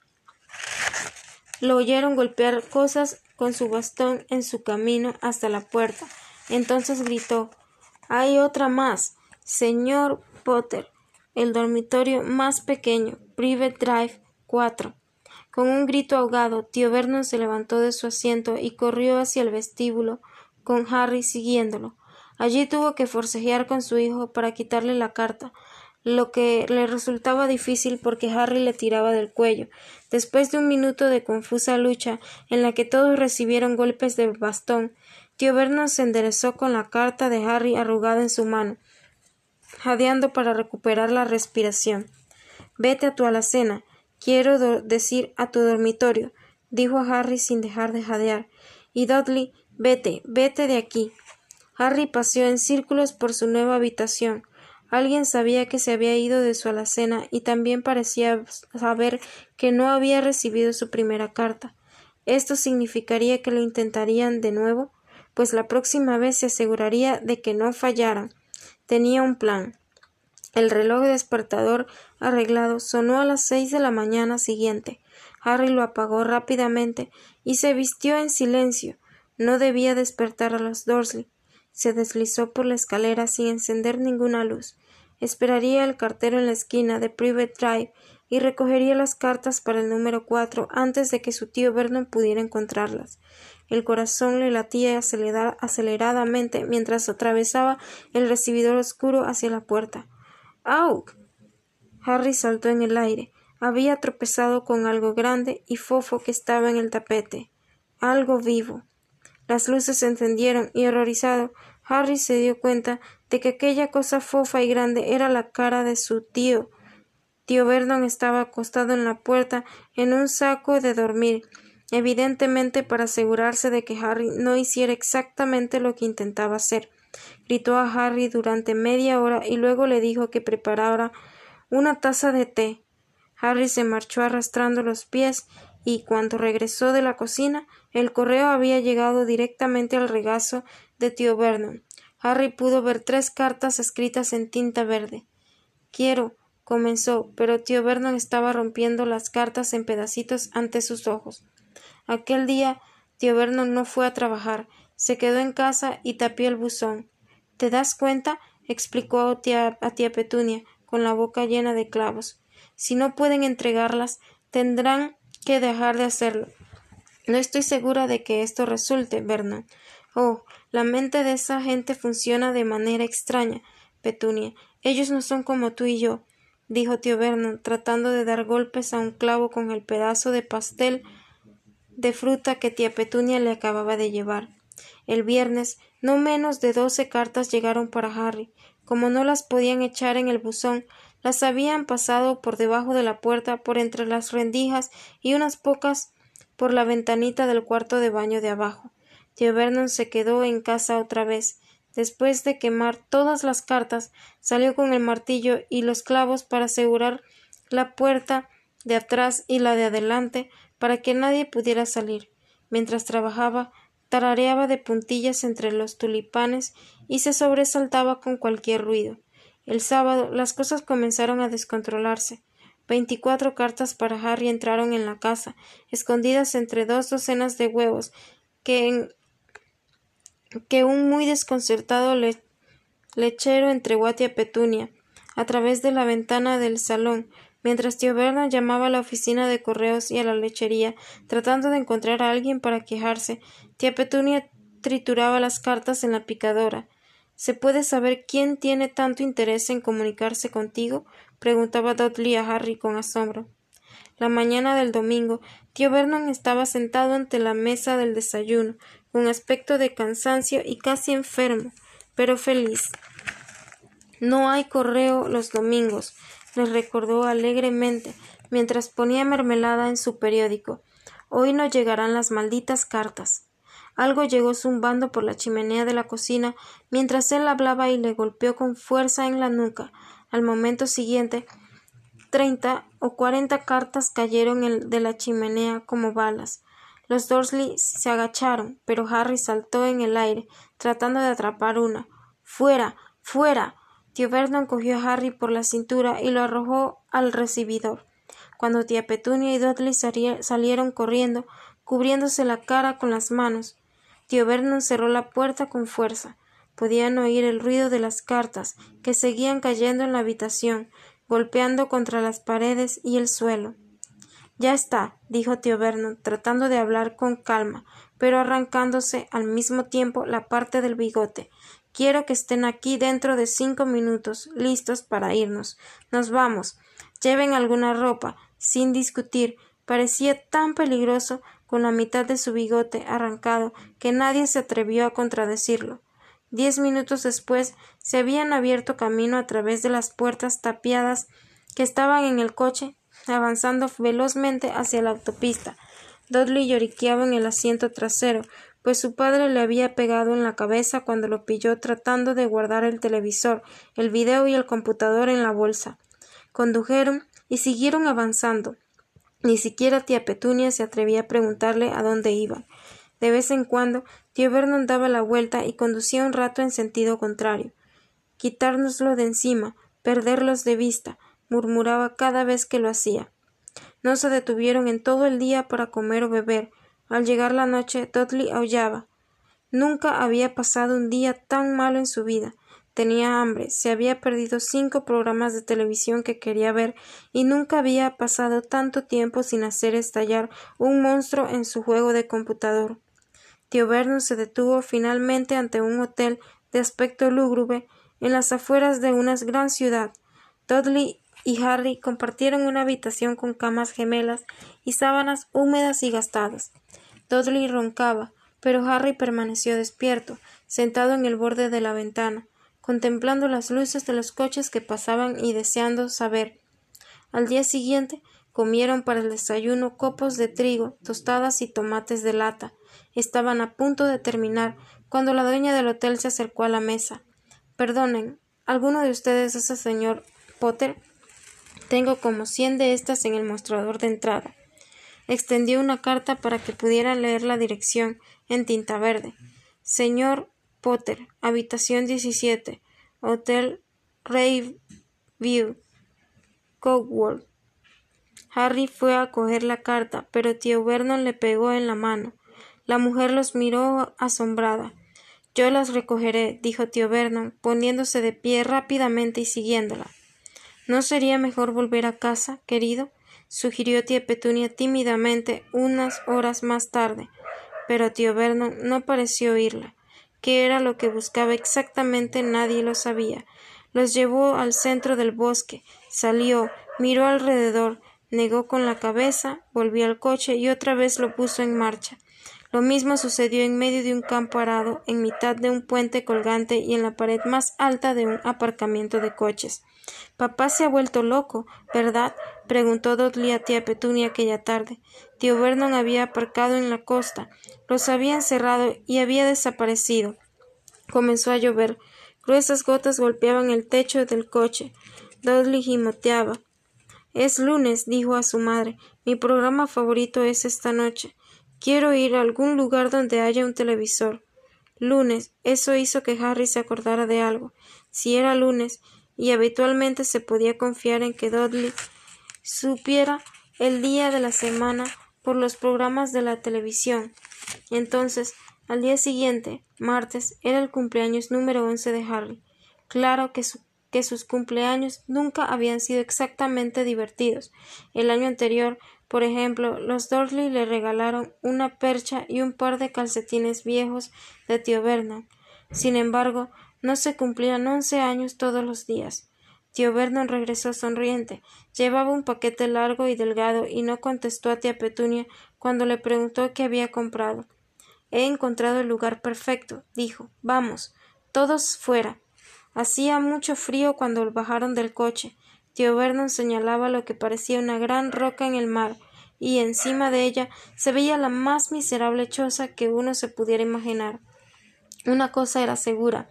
Lo oyeron golpear cosas con su bastón en su camino hasta la puerta. Entonces gritó Hay otra más. Señor Potter el dormitorio más pequeño, Private Drive 4. Con un grito ahogado, tío Vernon se levantó de su asiento y corrió hacia el vestíbulo, con Harry siguiéndolo. Allí tuvo que forcejear con su hijo para quitarle la carta, lo que le resultaba difícil porque Harry le tiraba del cuello. Después de un minuto de confusa lucha, en la que todos recibieron golpes de bastón, tío Vernon se enderezó con la carta de Harry arrugada en su mano jadeando para recuperar la respiración. Vete a tu alacena, quiero decir a tu dormitorio, dijo a Harry sin dejar de jadear, y Dudley Vete, vete de aquí. Harry paseó en círculos por su nueva habitación. Alguien sabía que se había ido de su alacena y también parecía saber que no había recibido su primera carta. Esto significaría que lo intentarían de nuevo, pues la próxima vez se aseguraría de que no fallaran. Tenía un plan. El reloj despertador arreglado sonó a las seis de la mañana siguiente. Harry lo apagó rápidamente y se vistió en silencio. No debía despertar a los Dursley. Se deslizó por la escalera sin encender ninguna luz. Esperaría al cartero en la esquina de Private Drive y recogería las cartas para el número cuatro antes de que su tío Vernon pudiera encontrarlas. El corazón le latía aceleradamente mientras atravesaba el recibidor oscuro hacia la puerta. ¡Au! Harry saltó en el aire. Había tropezado con algo grande y fofo que estaba en el tapete. Algo vivo. Las luces se encendieron y horrorizado, Harry se dio cuenta de que aquella cosa fofa y grande era la cara de su tío. Tío Vernon estaba acostado en la puerta en un saco de dormir, evidentemente para asegurarse de que Harry no hiciera exactamente lo que intentaba hacer. Gritó a Harry durante media hora y luego le dijo que preparara una taza de té. Harry se marchó arrastrando los pies y cuando regresó de la cocina el correo había llegado directamente al regazo de tío Vernon. Harry pudo ver tres cartas escritas en tinta verde. Quiero comenzó, pero tío Vernon estaba rompiendo las cartas en pedacitos ante sus ojos. Aquel día tío Vernon no fue a trabajar, se quedó en casa y tapió el buzón. ¿Te das cuenta? explicó a tía, a tía Petunia, con la boca llena de clavos. Si no pueden entregarlas, tendrán que dejar de hacerlo. No estoy segura de que esto resulte, Vernon. Oh, la mente de esa gente funciona de manera extraña, Petunia. Ellos no son como tú y yo, dijo tío Vernon, tratando de dar golpes a un clavo con el pedazo de pastel de fruta que tía Petunia le acababa de llevar. El viernes no menos de doce cartas llegaron para Harry. Como no las podían echar en el buzón, las habían pasado por debajo de la puerta, por entre las rendijas y unas pocas por la ventanita del cuarto de baño de abajo. Tío Vernon se quedó en casa otra vez. Después de quemar todas las cartas, salió con el martillo y los clavos para asegurar la puerta de atrás y la de adelante para que nadie pudiera salir. Mientras trabajaba, tarareaba de puntillas entre los tulipanes y se sobresaltaba con cualquier ruido. El sábado las cosas comenzaron a descontrolarse. Veinticuatro cartas para Harry entraron en la casa, escondidas entre dos docenas de huevos que, un muy desconcertado lechero entregó a Petunia a través de la ventana del salón, mientras tío Bernard llamaba a la oficina de correos y a la lechería, tratando de encontrar a alguien para quejarse. Tía Petunia trituraba las cartas en la picadora. ¿Se puede saber quién tiene tanto interés en comunicarse contigo? preguntaba Dudley a Harry con asombro. La mañana del domingo, tío Vernon estaba sentado ante la mesa del desayuno, con aspecto de cansancio y casi enfermo, pero feliz. No hay correo los domingos, le recordó alegremente, mientras ponía mermelada en su periódico. Hoy no llegarán las malditas cartas. Algo llegó zumbando por la chimenea de la cocina mientras él hablaba y le golpeó con fuerza en la nuca. Al momento siguiente, treinta o cuarenta cartas cayeron de la chimenea como balas. Los Dursley se agacharon, pero Harry saltó en el aire, tratando de atrapar una. ¡Fuera! ¡Fuera! Tío Vernon cogió a Harry por la cintura y lo arrojó al recibidor. Cuando tía Petunia y Dudley salieron corriendo, cubriéndose la cara con las manos, Tío Vernon cerró la puerta con fuerza. Podían oír el ruido de las cartas, que seguían cayendo en la habitación, golpeando contra las paredes y el suelo. Ya está, dijo tío Vernon, tratando de hablar con calma, pero arrancándose al mismo tiempo la parte del bigote. Quiero que estén aquí dentro de cinco minutos, listos para irnos. Nos vamos. Lleven alguna ropa, sin discutir. Parecía tan peligroso con la mitad de su bigote arrancado, que nadie se atrevió a contradecirlo. Diez minutos después se habían abierto camino a través de las puertas tapiadas que estaban en el coche, avanzando velozmente hacia la autopista. Dudley lloriqueaba en el asiento trasero, pues su padre le había pegado en la cabeza cuando lo pilló tratando de guardar el televisor, el video y el computador en la bolsa. Condujeron y siguieron avanzando. Ni siquiera tía Petunia se atrevía a preguntarle a dónde iban. De vez en cuando, tío Vernon daba la vuelta y conducía un rato en sentido contrario. Quitárnoslo de encima, perderlos de vista, murmuraba cada vez que lo hacía. No se detuvieron en todo el día para comer o beber. Al llegar la noche, Dudley aullaba. Nunca había pasado un día tan malo en su vida. Tenía hambre, se había perdido cinco programas de televisión que quería ver y nunca había pasado tanto tiempo sin hacer estallar un monstruo en su juego de computador. Tío Vernon se detuvo finalmente ante un hotel de aspecto lúgubre en las afueras de una gran ciudad. Dudley y Harry compartieron una habitación con camas gemelas y sábanas húmedas y gastadas. Dudley roncaba, pero Harry permaneció despierto, sentado en el borde de la ventana, contemplando las luces de los coches que pasaban y deseando saber. Al día siguiente comieron para el desayuno copos de trigo, tostadas y tomates de lata. Estaban a punto de terminar cuando la dueña del hotel se acercó a la mesa. Perdonen, ¿alguno de ustedes es el señor Potter? Tengo como cien de estas en el mostrador de entrada. Extendió una carta para que pudiera leer la dirección en tinta verde. Señor Potter, habitación 17, Hotel View, Cockworth. Harry fue a coger la carta, pero tío Vernon le pegó en la mano. La mujer los miró asombrada. Yo las recogeré, dijo tío Vernon, poniéndose de pie rápidamente y siguiéndola. ¿No sería mejor volver a casa, querido? Sugirió tía Petunia tímidamente unas horas más tarde, pero tío Vernon no pareció oírla. Qué era lo que buscaba exactamente nadie lo sabía. Los llevó al centro del bosque, salió, miró alrededor, negó con la cabeza, volvió al coche y otra vez lo puso en marcha. Lo mismo sucedió en medio de un campo arado, en mitad de un puente colgante y en la pared más alta de un aparcamiento de coches. Papá se ha vuelto loco, ¿verdad? preguntó Dudley a tía Petunia aquella tarde. Tío Vernon había aparcado en la costa, los había encerrado y había desaparecido. Comenzó a llover. Gruesas gotas golpeaban el techo del coche. Dudley gimoteaba. Es lunes, dijo a su madre. Mi programa favorito es esta noche. Quiero ir a algún lugar donde haya un televisor. Lunes. Eso hizo que Harry se acordara de algo. Si era lunes, y habitualmente se podía confiar en que Dudley supiera el día de la semana por los programas de la televisión. Entonces, al día siguiente, martes, era el cumpleaños número once de Harry. Claro que, sus cumpleaños nunca habían sido exactamente divertidos. El año anterior, por ejemplo, los Dursley le regalaron una percha y un par de calcetines viejos de tío Vernon. Sin embargo, no se cumplían once años todos los días. Tío Vernon regresó sonriente. Llevaba un paquete largo y delgado y no contestó a tía Petunia cuando le preguntó qué había comprado. He encontrado el lugar perfecto, dijo. Vamos. Todos fuera. Hacía mucho frío cuando bajaron del coche. Tío Vernon señalaba lo que parecía una gran roca en el mar, y encima de ella se veía la más miserable choza que uno se pudiera imaginar. Una cosa era segura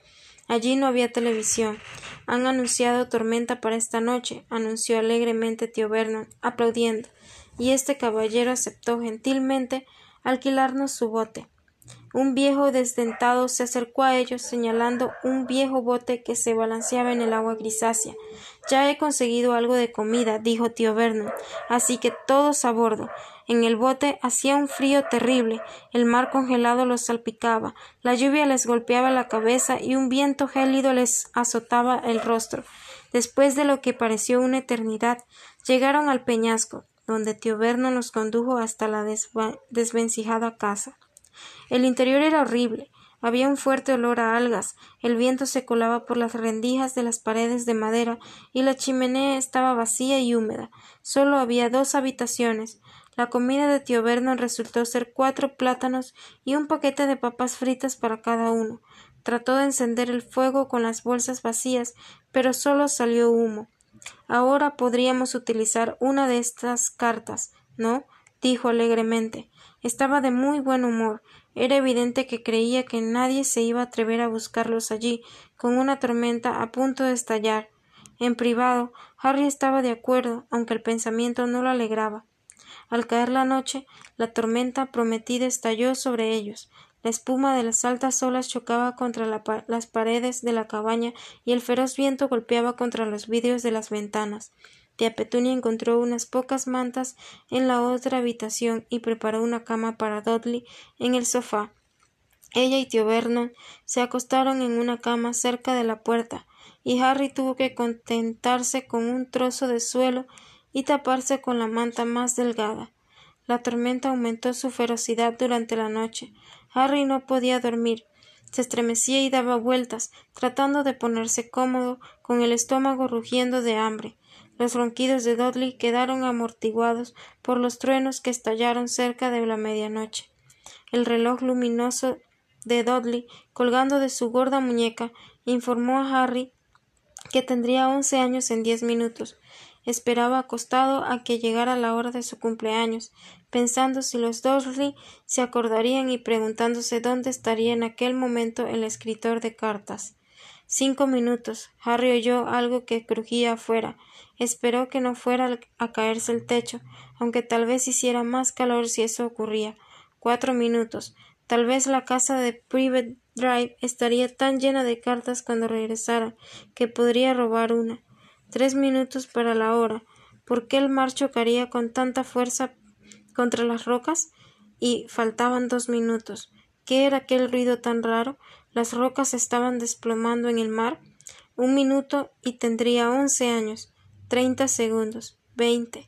Allí no había televisión. Han anunciado tormenta para esta noche, anunció alegremente tío Vernon, aplaudiendo, y este caballero aceptó gentilmente alquilarnos su bote. Un viejo desdentado se acercó a ellos señalando un viejo bote que se balanceaba en el agua grisácea. Ya he conseguido algo de comida, dijo tío Vernon, así que todos a bordo. En el bote hacía un frío terrible, el mar congelado los salpicaba, la lluvia les golpeaba la cabeza y un viento gélido les azotaba el rostro. Después de lo que pareció una eternidad, llegaron al peñasco, donde tío Vernon los condujo hasta la desvencijada casa. El interior era horrible. Había un fuerte olor a algas, el viento se colaba por las rendijas de las paredes de madera y la chimenea estaba vacía y húmeda. Solo había dos habitaciones. La comida de tío Vernon resultó ser cuatro plátanos y un paquete de papas fritas para cada uno. Trató de encender el fuego con las bolsas vacías, pero solo salió humo. Ahora podríamos utilizar una de estas cartas, ¿no? dijo alegremente. Estaba de muy buen humor. Era evidente que creía que nadie se iba a atrever a buscarlos allí, con una tormenta a punto de estallar. En privado, Harry estaba de acuerdo, aunque el pensamiento no lo alegraba. Al caer la noche, la tormenta prometida estalló sobre ellos. La espuma de las altas olas chocaba contra las paredes de la cabaña y el feroz viento golpeaba contra los vidrios de las ventanas. Tía Petunia encontró unas pocas mantas en la otra habitación y preparó una cama para Dudley en el sofá. Ella y tío Vernon se acostaron en una cama cerca de la puerta, y Harry tuvo que contentarse con un trozo de suelo y taparse con la manta más delgada. La tormenta aumentó su ferocidad durante la noche. Harry no podía dormir. Se estremecía y daba vueltas, tratando de ponerse cómodo, con el estómago rugiendo de hambre. Los ronquidos de Dudley quedaron amortiguados por los truenos que estallaron cerca de la medianoche. El reloj luminoso de Dudley, colgando de su gorda muñeca, informó a Harry que tendría once años en diez minutos. Esperaba acostado a que llegara la hora de su cumpleaños, pensando si los Dursley se acordarían y preguntándose dónde estaría en aquel momento el escritor de cartas. Cinco minutos. Harry oyó algo que crujía afuera. Esperó que no fuera a caerse el techo, aunque tal vez hiciera más calor si eso ocurría. Cuatro minutos. Tal vez la casa de Private Drive estaría tan llena de cartas cuando regresara que podría robar una tres minutos para la hora. ¿Por qué el mar chocaría con tanta fuerza contra las rocas? Y faltaban dos minutos. ¿Qué era aquel ruido tan raro? ¿Las rocas estaban desplomando en el mar? Un minuto y tendría once años. Treinta segundos. Veinte.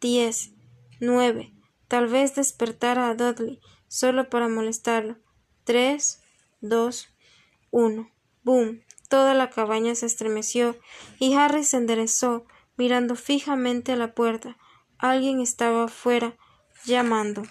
Diez. Nueve. Tal vez despertara a Dudley solo para molestarlo. Tres. Dos. Uno. Boom. Toda la cabaña se estremeció y Harry se enderezó, mirando fijamente a la puerta. Alguien estaba afuera, llamando.